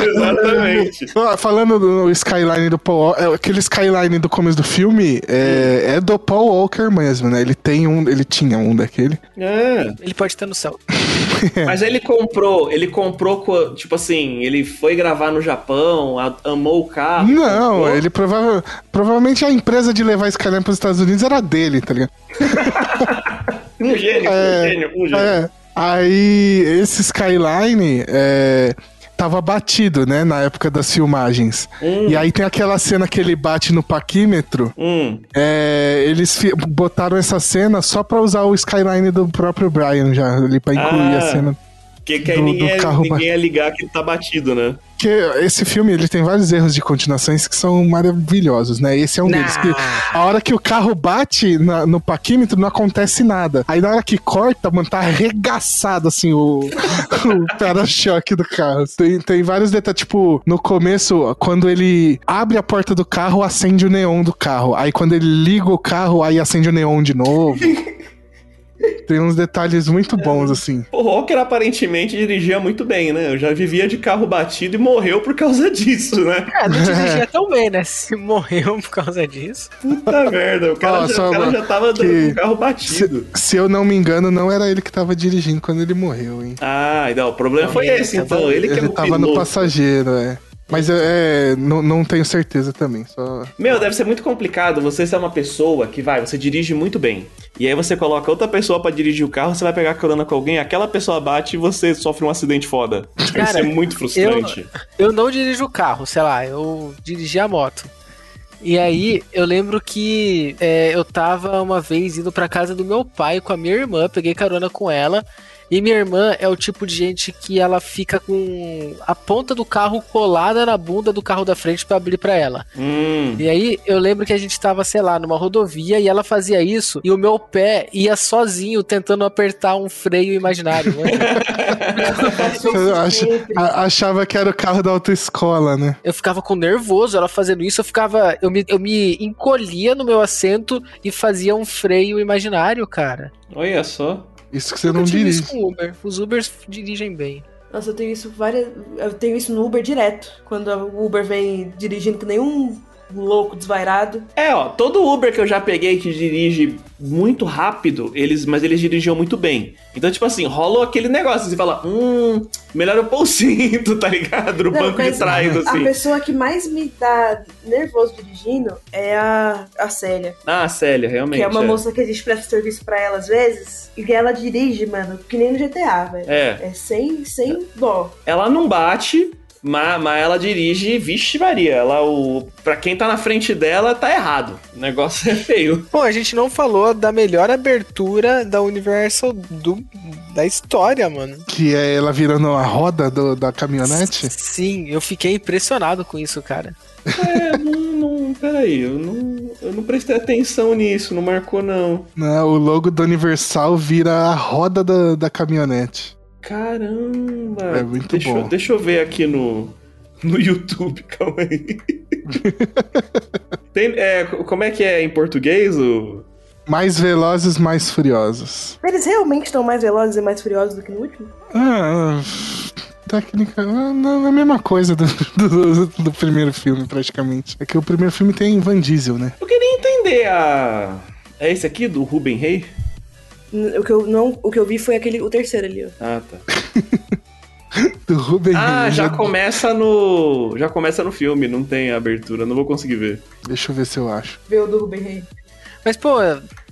Exatamente. Falando do Skyline do Paul Walker, aquele Skyline do começo do filme é, é do Paul Walker mesmo, né? Ele tem um, ele tinha um daquele. É. Ele pode estar no céu. Mas ele comprou, ele comprou, co- tipo assim, ele foi gravar no Japão, amou o carro. Não, comprou. ele prova- provavelmente a empresa de levar Skyline para os Estados Unidos era dele, tá ligado? Um gênio, É, um gênio, um gênio. É. Aí esse Skyline é, tava batido, né, na época das filmagens. Hum. E aí tem aquela cena que ele bate no paquímetro. Hum. É, eles botaram essa cena só pra usar o Skyline do próprio Brian já, ali pra incluir Ah. a cena. Que, que aí Do- do ninguém, carro ninguém ia ligar que ele tá batido, né? Porque esse filme ele tem vários erros de continuações que são maravilhosos, né? Esse é um deles. Que a hora que o carro bate na- no paquímetro não acontece nada. Aí na hora que corta, mano, tá arregaçado assim o, o para-choque do carro. Tem, tem vários detalhes. Tipo, no começo, quando ele abre a porta do carro, acende o neon do carro. Aí quando ele liga o carro, aí acende o neon de novo. Tem uns detalhes muito bons, assim. O Rocker aparentemente dirigia muito bem, né? Eu já vivia de carro batido e morreu por causa disso, né? É, não dirigia tão bem, né? Se morreu por causa disso. Puta merda, o cara, Ó, já, o cara já tava dando que- com o carro batido. Se, se eu não me engano, não era ele que tava dirigindo quando ele morreu, hein? Ah, não, o problema foi Ele esse, tava- então. Ele que é Ele o tava no piloto. passageiro, é. Mas é, é, não, não tenho certeza também. Só... Meu, deve ser muito complicado você ser uma pessoa que vai, você dirige muito bem. E aí você coloca outra pessoa pra dirigir o carro, você vai pegar carona com alguém, aquela pessoa bate e você sofre um acidente foda. Isso Cara, é muito frustrante. Eu não dirijo o carro, sei lá, eu dirigi a moto. E aí, eu lembro que é, eu tava uma vez indo pra casa do meu pai com a minha irmã, peguei carona com ela. E minha irmã é o tipo de gente que ela fica com a ponta do carro colada na bunda do carro da frente pra abrir pra ela. Hum. E aí eu lembro que a gente tava, sei lá, numa rodovia e ela fazia isso e o meu pé ia sozinho tentando apertar um freio imaginário. né? Achava que era o carro da autoescola, né? Eu ficava com nervoso ela fazendo isso, eu ficava. Eu me, eu me encolhia no meu assento e fazia um freio imaginário, cara. Olha só. Isso que você Nunca não dirige. isso com Uber. Os Ubers dirigem bem. Nossa, eu tenho isso várias. Eu tenho isso no Uber direto. Quando o Uber vem dirigindo que nem um louco desvairado. É, ó, todo Uber que eu já peguei que dirige muito rápido, eles, mas eles dirigiam muito bem. Então, tipo assim, rolou aquele negócio, você fala, hum, melhor eu pôr o cinto, tá ligado? No Não, banco de trás, A assim. pessoa que mais me dá nervoso dirigindo é a, a Célia. Ah, Célia, realmente. Que é uma é. moça que a gente presta serviço pra ela às vezes. E ela dirige, mano, que nem no GTA, velho. É. É sem, sem dó. Ela não bate, mas, mas ela dirige, vixe Maria. Ela, o, pra quem tá na frente dela, tá errado. O negócio é feio. Pô, a gente não falou da melhor abertura da Universal do, da história, mano. Que é ela virando a roda do- da caminhonete. Sim, eu fiquei impressionado com isso, cara. É, não, não, peraí, eu não, eu não prestei atenção nisso, não marcou não. Né? O logo do Universal vira a roda da, da caminhonete. Caramba! É muito deixa, bom. Eu, deixa eu ver aqui no, no YouTube, calma aí. Tem, é, como é que é em português? O... Mais velozes, mais furiosos. Eles realmente estão mais velozes e mais furiosos do que no último? Ah, técnica. Não, é a mesma coisa do, do, do primeiro filme, praticamente. É que o primeiro filme tem Van Diesel, né? Eu queria entender a. É esse aqui, do Ruben Rey? O que eu, não, o que eu vi foi aquele, o terceiro ali, ó. Ah, tá. Do Ruben Ah, já começa no. Já começa no filme, não tem abertura, não vou conseguir ver. Deixa eu ver se eu acho. Ver o do Ruben Rey. Mas, pô,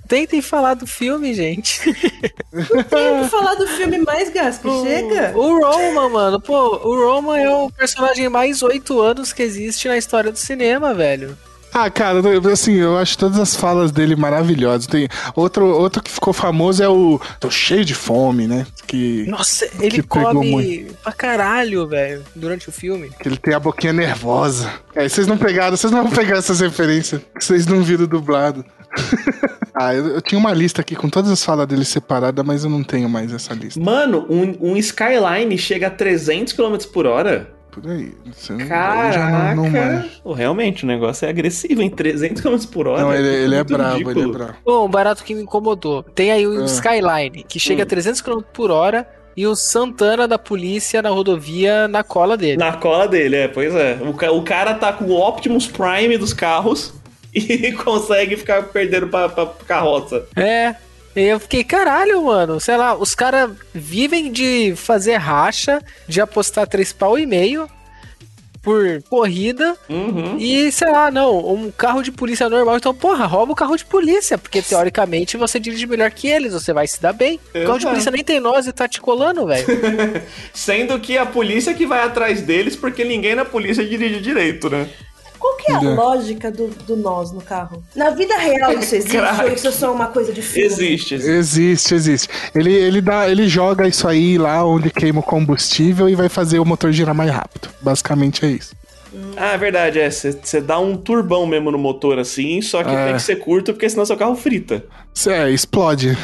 tentem falar do filme, gente. Tem que falar do filme mais, Gasp. Chega! O Roman, mano. Pô, o Roman é o personagem mais oito anos que existe na história do cinema, velho. Ah, cara, assim, eu acho todas as falas dele maravilhosas. Tem outro, outro que ficou famoso é o Tô cheio de fome, né? Que, Nossa, ele Que pegou come muito. pra caralho, velho, durante o filme. que ele tem a boquinha nervosa. É, vocês não pegaram, vocês não vão pegar essas referências. que Vocês não viram dublado. ah, eu, eu tinha uma lista aqui com todas as falas dele separadas, mas eu não tenho mais essa lista. Mano, um, um Skyline chega a 300 km por hora? Por aí. Você não- eu Caraca! já não, não manjo. Pô, realmente, o negócio é agressivo, em 300 km por hora. Não, ele, ele é brabo, ridículo. ele é brabo. Bom, um barato que me incomodou. Tem aí o Ah. Skyline, que chega Hum. a 300 km por hora, e o Santana da polícia na rodovia na cola dele. Na cola dele, é, pois é. O, ca- o cara tá com o Optimus Prime dos carros e consegue ficar perdendo pra, pra carroça. É. E eu fiquei, caralho, mano, sei lá, os caras vivem de fazer racha, de apostar três pau e meio por corrida Uhum. e, sei lá, não, um carro de polícia normal. Então, porra, rouba o carro de polícia, porque teoricamente você dirige melhor que eles, você vai se dar bem. O carro de polícia nem tem nós e tá te colando, velho. Sendo que a polícia que vai atrás deles porque ninguém na polícia dirige direito, né? Qual que é a É. lógica do, do nós no carro? Na vida real isso existe ou isso é só uma coisa de filme? Existe. existe. Existe, existe. Ele, ele, dá, ele joga isso aí lá onde queima o combustível e vai fazer o motor girar mais rápido. Basicamente é isso. Ah, é verdade, é. Você dá um turbão mesmo no motor assim, só que É. tem que ser curto porque senão seu carro frita. É, explode.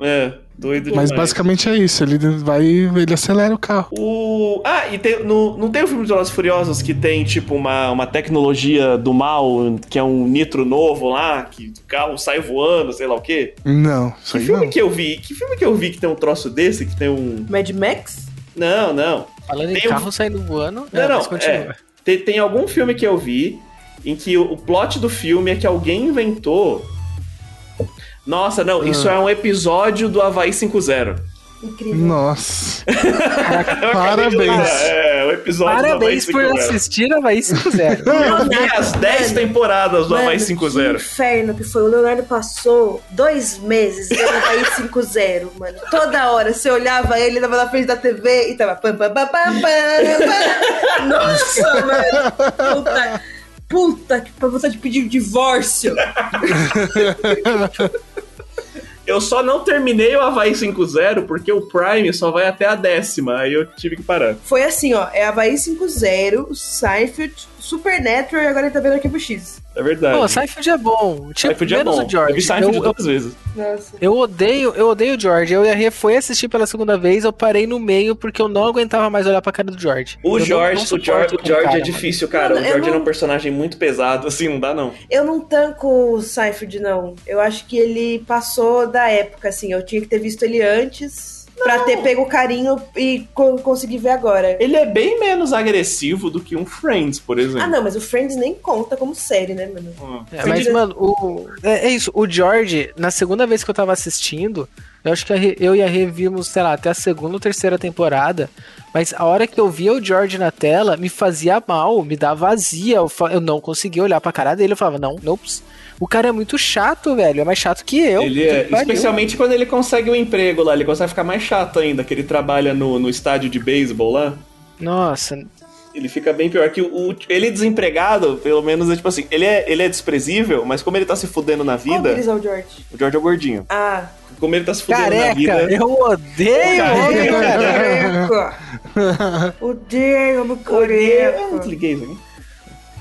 É, doido Mas demais. basicamente é isso. Ele vai. Ele acelera o carro. O... Ah, e tem, no, não tem o filme dos Velozes e Furiosos que tem, tipo, uma, uma tecnologia do mal, que é um nitro novo lá, que o carro sai voando, sei lá o quê? Não, isso Que filme não. que eu vi? Que filme que eu vi que tem um troço desse, que tem um... Mad Max? Não, não. Falando em Tem um- carro saindo voando. Não, é, não, mas continua. é. Tem, tem algum filme que eu vi em que o, o plot do filme é que alguém inventou... Nossa, não, Ah. isso é um episódio do Havaí 5.0. Incrível. Nossa. Parabéns. É, o episódio Parabéns do por Havaí 5.0. assistir Havaí 5-0. Eu vi as 10 temporadas do Havaí Que 5.0. inferno que foi. O Leonardo passou dois meses vendo Havaí 5-0, mano. Toda hora você olhava ele, tava na frente da TV e tava. Pam, pam, pam, pam, pam, pam. Nossa, mano. Puta, puta que pra vontade de pedir divórcio. Eu só não terminei o Havaí 5.0 porque o Prime só vai até a décima, aí eu tive que parar. Foi assim, ó. É Havaí 5-0, Seinfeld, Supernatural e agora ele tá vendo aqui pro X. É verdade. Pô, Seinfeld é bom. Tipo, Seinfeld é menos bom. o George. Eu vi Seinfeld eu, eu, duas vezes. Nossa. eu odeio, eu odeio o George. Eu e foi assistir pela segunda vez, eu parei no meio porque eu não aguentava mais olhar pra cara do George. O Eu não- George, não o suporto George, o George cara, é difícil, cara. Mano, o George não- é um personagem muito pesado, assim, não dá não. Eu não tanco o Seinfeld, não. Eu acho que ele passou da época, assim. Eu tinha que ter visto ele antes pra ter pego o carinho e co- conseguir ver agora. Ele é bem menos agressivo do que um Friends, por exemplo. Ah, não, mas o Friends nem conta como série, né, mano? Hum. É, mas, mano, o, é, é isso. O George, na segunda vez que eu tava assistindo, eu acho que eu e a Rê vimos, sei lá, até a segunda ou terceira temporada. Mas a hora que eu via o George na tela, me fazia mal, me dava vazia. Eu, eu não conseguia olhar pra cara dele. Eu falava, não, nops. O cara é muito chato, velho. É mais chato que eu. Ele é, especialmente quando ele consegue um emprego lá, ele consegue ficar mais chato ainda, que ele trabalha no, no estádio de beisebol lá. Nossa, Ele fica bem pior que o, o- ele desempregado, pelo menos é tipo assim, ele é, ele é desprezível, mas como ele tá se fudendo na Qual vida, deles é o George? o George é o gordinho. Ah, Como ele tá se fudendo na careca. vida, Eu odeio homem careca. careca. Odeio meu Eu não careca. desliguei isso aqui.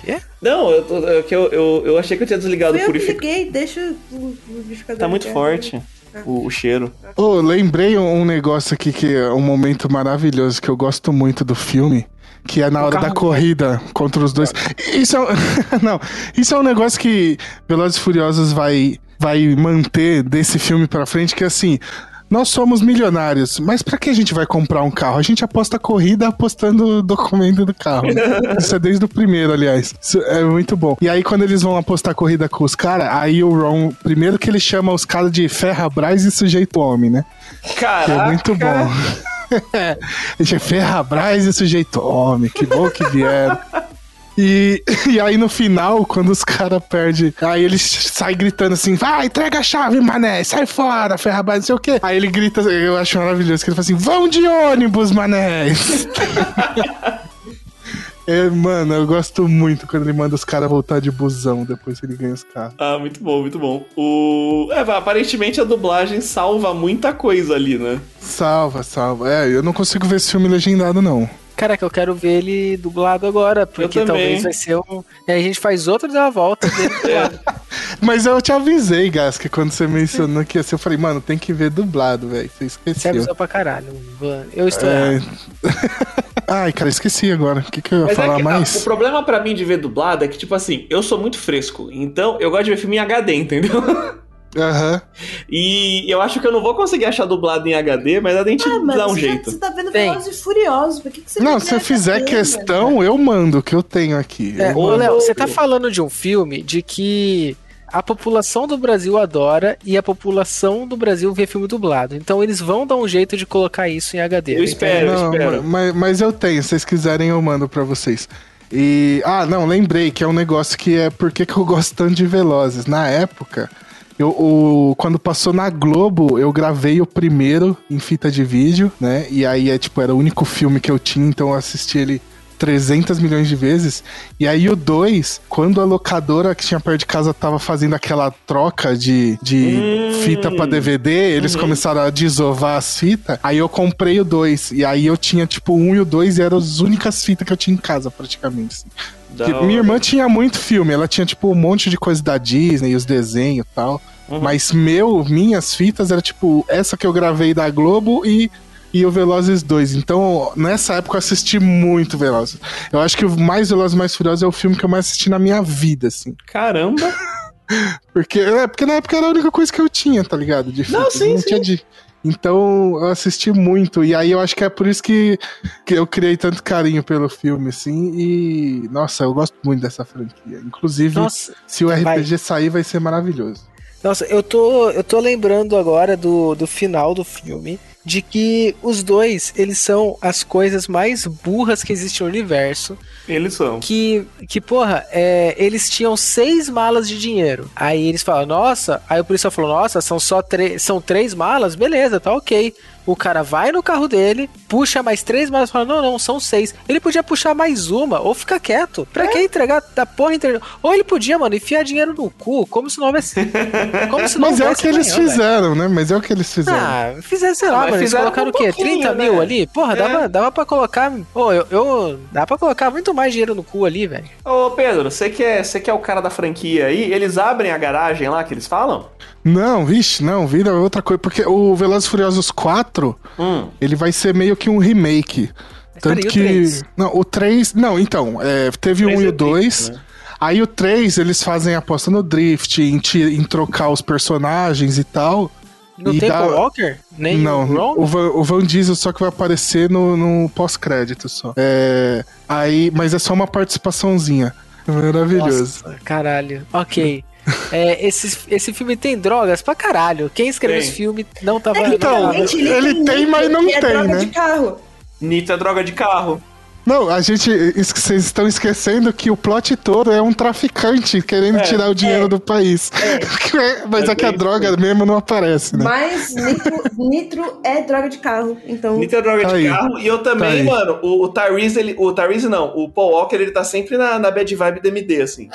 Quê? Não, eu, tô- é que eu, eu, eu achei que eu tinha desligado o eu purificador. liguei, deixa o o liquidificador. Tá muito forte o, o cheiro. Ô, lembrei um negócio aqui que é um momento maravilhoso que eu gosto muito do filme. Que é na hora da corrida contra os dois. Isso é um... Não, isso é um negócio que Velozes e Furiosos vai, vai manter desse filme pra frente, que é assim. Nós somos milionários, mas pra que a gente vai comprar um carro? A gente aposta corrida apostando o documento do carro. Isso é desde o primeiro, aliás. Isso é muito bom. E aí, quando eles vão apostar corrida com os caras, aí o Ron, primeiro que ele chama os caras de Ferrabras e sujeito homem, né? Que Caraca! é muito bom. É Ferrabras e sujeito homem, que bom que vieram. E, e aí no final, quando os caras perdem, aí ele sai gritando assim: vai, entrega a chave, mané, sai fora, Ferrabras, não sei o quê. Aí ele grita, eu acho maravilhoso, que ele fala assim: vão de ônibus, mané. É, mano, eu gosto muito quando ele manda os caras voltar de busão depois que ele ganha os carros. Ah, muito bom, muito bom. O... É, aparentemente a dublagem salva muita coisa ali, né? Salva, salva. É, eu não consigo ver esse filme legendado, não. Caraca, eu quero ver ele dublado agora, porque talvez vai ser um. E aí a gente faz outro da volta dele dublado. Mas eu te avisei, Gas, que quando você mencionou que ia ser, eu falei, mano, tem que ver dublado, velho. Você Você esqueceu. avisou pra caralho. mano. Eu estou. É... Ai, cara, esqueci agora. O que, que eu ia Mas é falar que, mais? ah, o problema pra mim de ver dublado é que, tipo assim, eu sou muito fresco. Então, eu gosto de ver filme em HD, entendeu? Aham. E eu acho que eu não vou conseguir achar dublado em HD, mas a gente Ah, mas dá um jeito. você tá vendo. Velozes e Furiosos, por que, que você Não, se eu fizer câmera? questão, eu mando o que eu tenho aqui. É, Eu ô. Léo, você tá falando de um filme de que a população do Brasil adora e a população do Brasil vê filme dublado. Então eles vão dar um jeito de colocar isso em HD. Eu né? espero. Não, espero. Mas, mas eu tenho, se vocês quiserem eu mando pra vocês. E ah, não, lembrei que é um negócio que é por que que eu gosto tanto de Velozes. Na época, eu o, quando passou na Globo, eu gravei o primeiro em fita de vídeo, né? E aí é tipo era o único filme que eu tinha, então eu assisti ele 300 milhões de vezes. E aí o 2, quando a locadora que tinha perto de casa tava fazendo aquela troca de, de Hum. fita pra DVD, eles começaram a desovar as fitas. Aí eu comprei o 2. E aí eu tinha tipo o 1 e o 2 e eram as únicas fitas que eu tinha em casa, praticamente. assim. Minha irmã tinha muito filme, ela tinha tipo um monte de coisa da Disney, os desenhos e tal. Uhum. Mas meu, minhas fitas era tipo essa que eu gravei da Globo e, e o Velozes 2. Então, nessa época eu assisti muito Velozes. Eu acho que o mais Velozes mais Furiosos é o filme que eu mais assisti na minha vida, assim. Caramba! Porque, é, porque na época era a única coisa que eu tinha, tá ligado? De Não, sim, não sim. tinha de. Então eu assisti muito. E aí eu acho que é por isso que, que eu criei tanto carinho pelo filme, assim. E. Nossa, eu gosto muito dessa franquia. Inclusive, Nossa, se o RPG vai. sair, vai ser maravilhoso. Nossa, eu tô, eu tô lembrando agora do, do final do filme de que os dois, eles são as coisas mais burras que existem no universo. Eles são. Que, que porra, é, eles tinham seis malas de dinheiro. Aí eles falam, nossa. Aí o policial falou, nossa, são só três. São três malas? Beleza, tá ok. O cara vai no carro dele, puxa mais três malas e fala, não, não, são seis. Ele podia puxar mais uma, ou ficar quieto. Pra que entregar da porra inteira? Ou ele podia, mano, enfiar dinheiro no cu, como se não houvesse. Como se não Mas é o que eles amanhã, velho. fizeram, né? Mas é o que eles fizeram. Ah, fizeram, sei lá, mas mano. Eles fizeram colocaram um o quê? pouquinho, 30 mil né? ali? Porra, É. dava, dava pra colocar. Pô, eu, eu. Dá pra colocar muito mais dinheiro no cu ali, velho. Ô, Pedro, você que, é, você que é o cara da franquia aí, eles abrem a garagem lá que eles falam? Não, vixe, não, vira outra coisa. Porque o Velozes e Furiosos 4, Hum. ele vai ser meio que um remake. Tanto o que. três? Não, o 3. Não, então, é, teve o 1 Três e é o 2. drift, né? Aí o 3, eles fazem aposta no drift, em, em trocar os personagens e tal. Não E tem dá- Walker? Nem não, o o Van, o Van Diesel só que vai aparecer no, no pós-crédito só. É, aí, mas é só uma participaçãozinha. Maravilhoso. Nossa, caralho. Ok. É, esse, esse filme tem drogas pra caralho. Quem escreveu Tem. esse filme não tava. Então, tava- Literalmente, ele tem, mas não é tem, droga né? de carro. Nito é droga de carro. Não, a gente. Vocês estão esquecendo que o plot todo é um traficante querendo É, tirar o dinheiro é, do país. mas É é que a droga mesmo não aparece, né? Mas nitro, nitro é droga de carro. Então. Nito é droga Tá de aí. carro. E eu Tá também, aí. mano, o, o Tyrese, ele. O Tyrese não, o Paul Walker, ele tá sempre na, na bad vibe do MD, assim.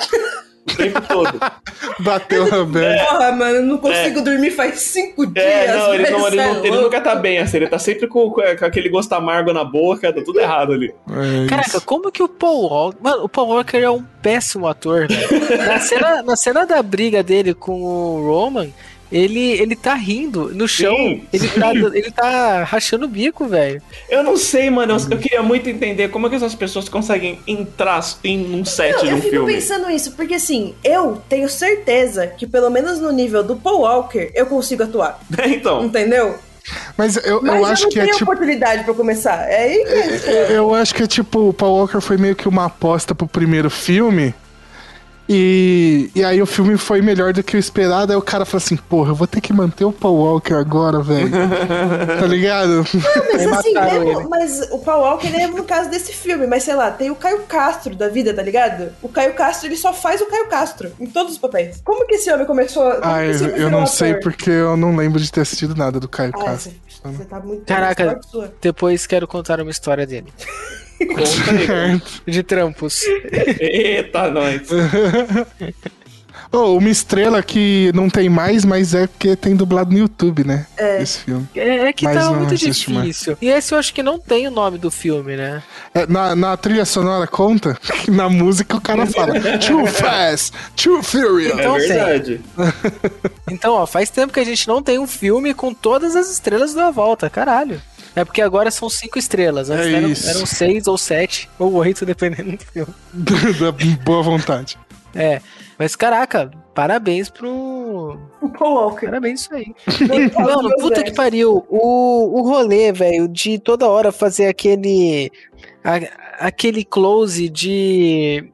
O tempo todo. Bateu a Roberto. Porra, mano, eu não consigo dormir faz cinco dias. É, não, ele, não, ele, cê é não- ele nunca tá bem, assim. Ele tá sempre com, com aquele gosto amargo na boca, tá tudo errado ali. É Caraca, como que o Paul Walker. Mano, o Paul Walker é um péssimo ator, velho. Na cena, na cena da briga dele com o Roman, ele, ele tá rindo no chão. Sim, ele. Tá, ele tá rachando o bico, velho. Eu não sei, mano. Eu, eu queria muito entender como é que essas pessoas conseguem entrar em um set Não, de eu um fico filme. pensando isso, porque assim, eu tenho certeza que pelo menos no nível do Paul Walker eu consigo atuar. então. Entendeu? Mas eu, Mas eu eu, acho não que é tenho tipo. oportunidade pra começar. É aí que. Eu acho que é tipo, o Paul Walker foi meio que uma aposta pro primeiro filme. E, e aí o filme foi melhor do que o esperado. Aí o cara falou assim: Porra, eu vou ter que manter o Paul Walker agora, velho. tá ligado? Mas Aí assim, mesmo, mas o Paul Walker é no caso desse filme, mas sei lá, tem o Caio Castro da vida, tá ligado? O Caio Castro, ele só faz o Caio Castro em todos os papéis. Como que esse homem começou? Como Ah, eu, eu não sei porque eu não lembro de ter assistido nada do Caio Ah, Castro. você, você tá muito. Caraca. Depois quero contar uma história dele. Conta aí. De trampos. Eita, nós. Oh, uma estrela que não tem mais, mas é porque tem dublado no YouTube, né? É. Esse filme. É, é que Mas tava não muito existe mais. difícil. E esse eu acho que não tem o nome do filme, né? É, na, na trilha sonora conta que na música o cara fala Too Fast, Too Furious. Então é verdade. Então, ó, faz tempo que a gente não tem um filme com todas as estrelas da volta, caralho. É porque agora são cinco estrelas. Antes É eram, isso. eram seis ou sete, ou oito, dependendo do filme. da boa vontade. É. Mas caraca, parabéns pro. O Paul Walker. parabéns isso aí. Mano, puta que pariu. O, o rolê, velho, de toda hora fazer aquele. a- aquele close de.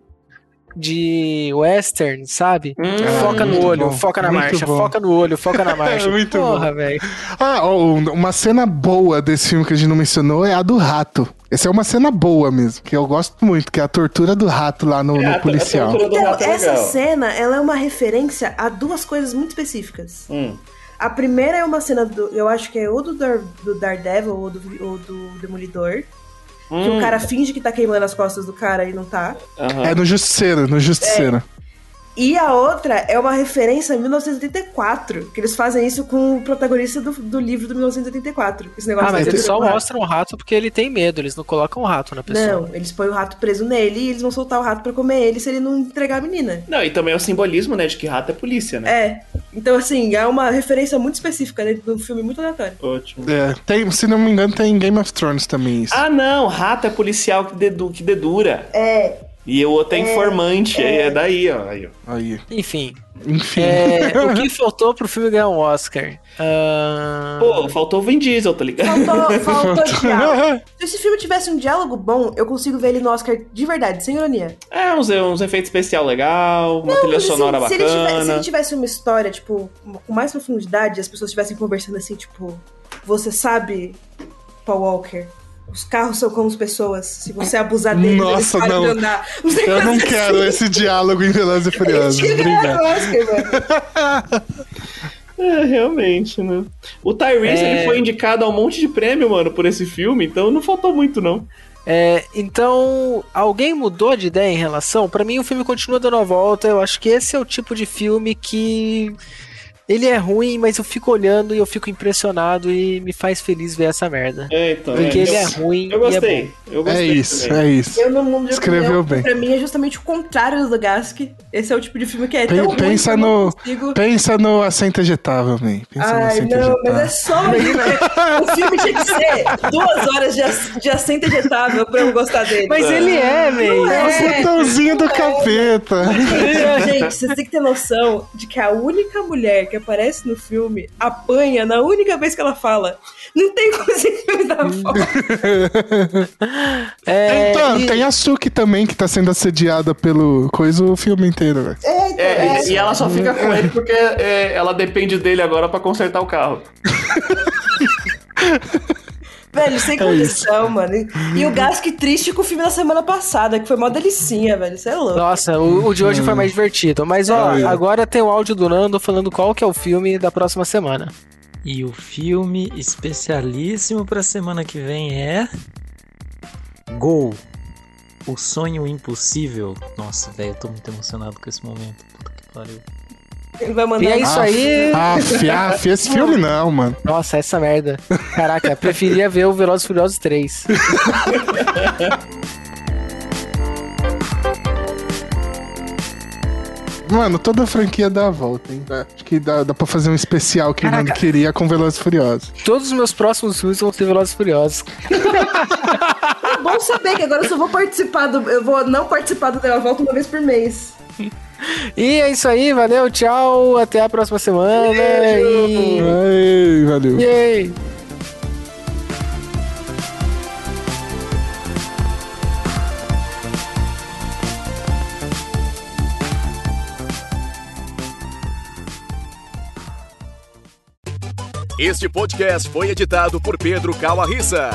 De western, sabe? Hum, foca no olho, bom, foca na muito marcha, bom. foca no olho, foca na marcha. muito Porra, velho. Ah, uma cena boa desse filme que a gente não mencionou é a do rato. Essa é uma cena boa mesmo, que eu gosto muito, que é a tortura do rato lá no, É, no policial. Então, é essa legal. cena, ela é uma referência a duas coisas muito específicas. Hum. A primeira é uma cena do. Eu acho que é ou do, Dar, do Daredevil ou do, ou do Demolidor. Que Hum. o cara finge que tá queimando as costas do cara e não tá. Aham. É no Justiceiro, no Justiceiro. E a outra é uma referência a 1984, que eles fazem isso com o protagonista do, do livro do 1984. Esse negócio Ah, mas de eles só mostram o rato porque ele tem medo, eles não colocam o rato na pessoa. Não, eles põem o rato preso nele e eles vão soltar o rato pra comer ele se ele não entregar a menina. Não, e também é o simbolismo, né, de que rato é polícia, né? É. Então, assim, é uma referência muito específica dentro do filme, muito aleatório. Ótimo. É, tem, se não me engano, tem em Game of Thrones também isso. Ah, não, rato é policial que, dedu que dedura. É. E o outro é informante, é, é daí, ó. Aí, ó. Aí, Enfim, enfim. é, o que faltou pro filme ganhar um Oscar? Ah, Pô, faltou o Vin Diesel, tá ligado? Faltou, faltou diálogo. Se esse filme tivesse um diálogo bom, eu consigo ver ele no Oscar de verdade, sem ironia. É, uns, uns efeitos especial legal, uma trilha Mas, assim, sonora se, ele tivesse, se bacana. ele tivesse uma história, tipo, com mais profundidade, as pessoas estivessem conversando assim, tipo, você sabe, Paul Walker, os carros são como as pessoas. Se você abusar deles, eles Nossa, param não. de andar. Uns Eu não negócios quero assim. esse diálogo em Velozes e Furiosos. É, realmente, né? O Tyrese, É. ele foi indicado a um monte de prêmio, mano, por esse filme, então não faltou muito, não. É, então, alguém mudou de ideia em relação? Pra mim, o filme continua dando a volta. Eu acho que esse é o tipo de filme que ele é ruim, mas eu fico olhando e eu fico impressionado e me faz feliz ver essa merda. É, então. Porque é, ele eu, é ruim Eu e é gostei. bom. eu É gostei. isso, também. é isso. Eu no mundo Escreveu opinião, bem. Pra mim é justamente o contrário do Gask. Esse é o tipo de filme que é Pen- tão ruim pensa que eu não no- consigo... Pensa no assento ejetável, man. Pensa no Ai, assento não, ejetável. mas é só isso. O filme tinha que ser duas horas de, ass- de assento ejetável pra eu gostar dele. Mas ele é, man. é. É o botãozinho do capeta. Gente, vocês têm que ter noção de que a única mulher que aparece no filme apanha na única vez que ela fala. Não tem como esse filme dar volta. É, então, e- tem a Suki também, que tá sendo assediada pelo coisa o filme inteiro, velho. É, então, É, é, e ela só fica com ele porque é, ela depende dele agora pra consertar o carro. velho, sem condição, mano. E, e o Gask triste com o filme da semana passada, que foi mó delicinha, velho. Isso é louco. Nossa, o, o de hoje foi mais divertido. Mas ó, Ai. agora tem o áudio do Nando falando qual que é o filme da próxima semana. E o filme especialíssimo pra semana que vem é. Gol. O sonho impossível. Nossa, velho, eu tô muito emocionado com esse momento. Puta que pariu. Ele vai mandar. E é isso aí. Af, af, esse filme não, mano. Nossa, essa merda. Caraca, preferia ver o Velozes e Furiosos 3. Mano, toda a franquia dá a volta, hein? Acho que dá, dá pra fazer um especial que o Nando queria com Velozes e Furiosos. Todos os meus próximos filmes vão ser Velozes e Furiosos. É bom saber que agora eu só vou participar do. Eu vou não participar do Dela Volta uma vez por mês. E é isso aí, valeu, tchau, até a próxima semana. E... Ai, valeu. Yay! Este podcast foi editado por Pedro Calarissa.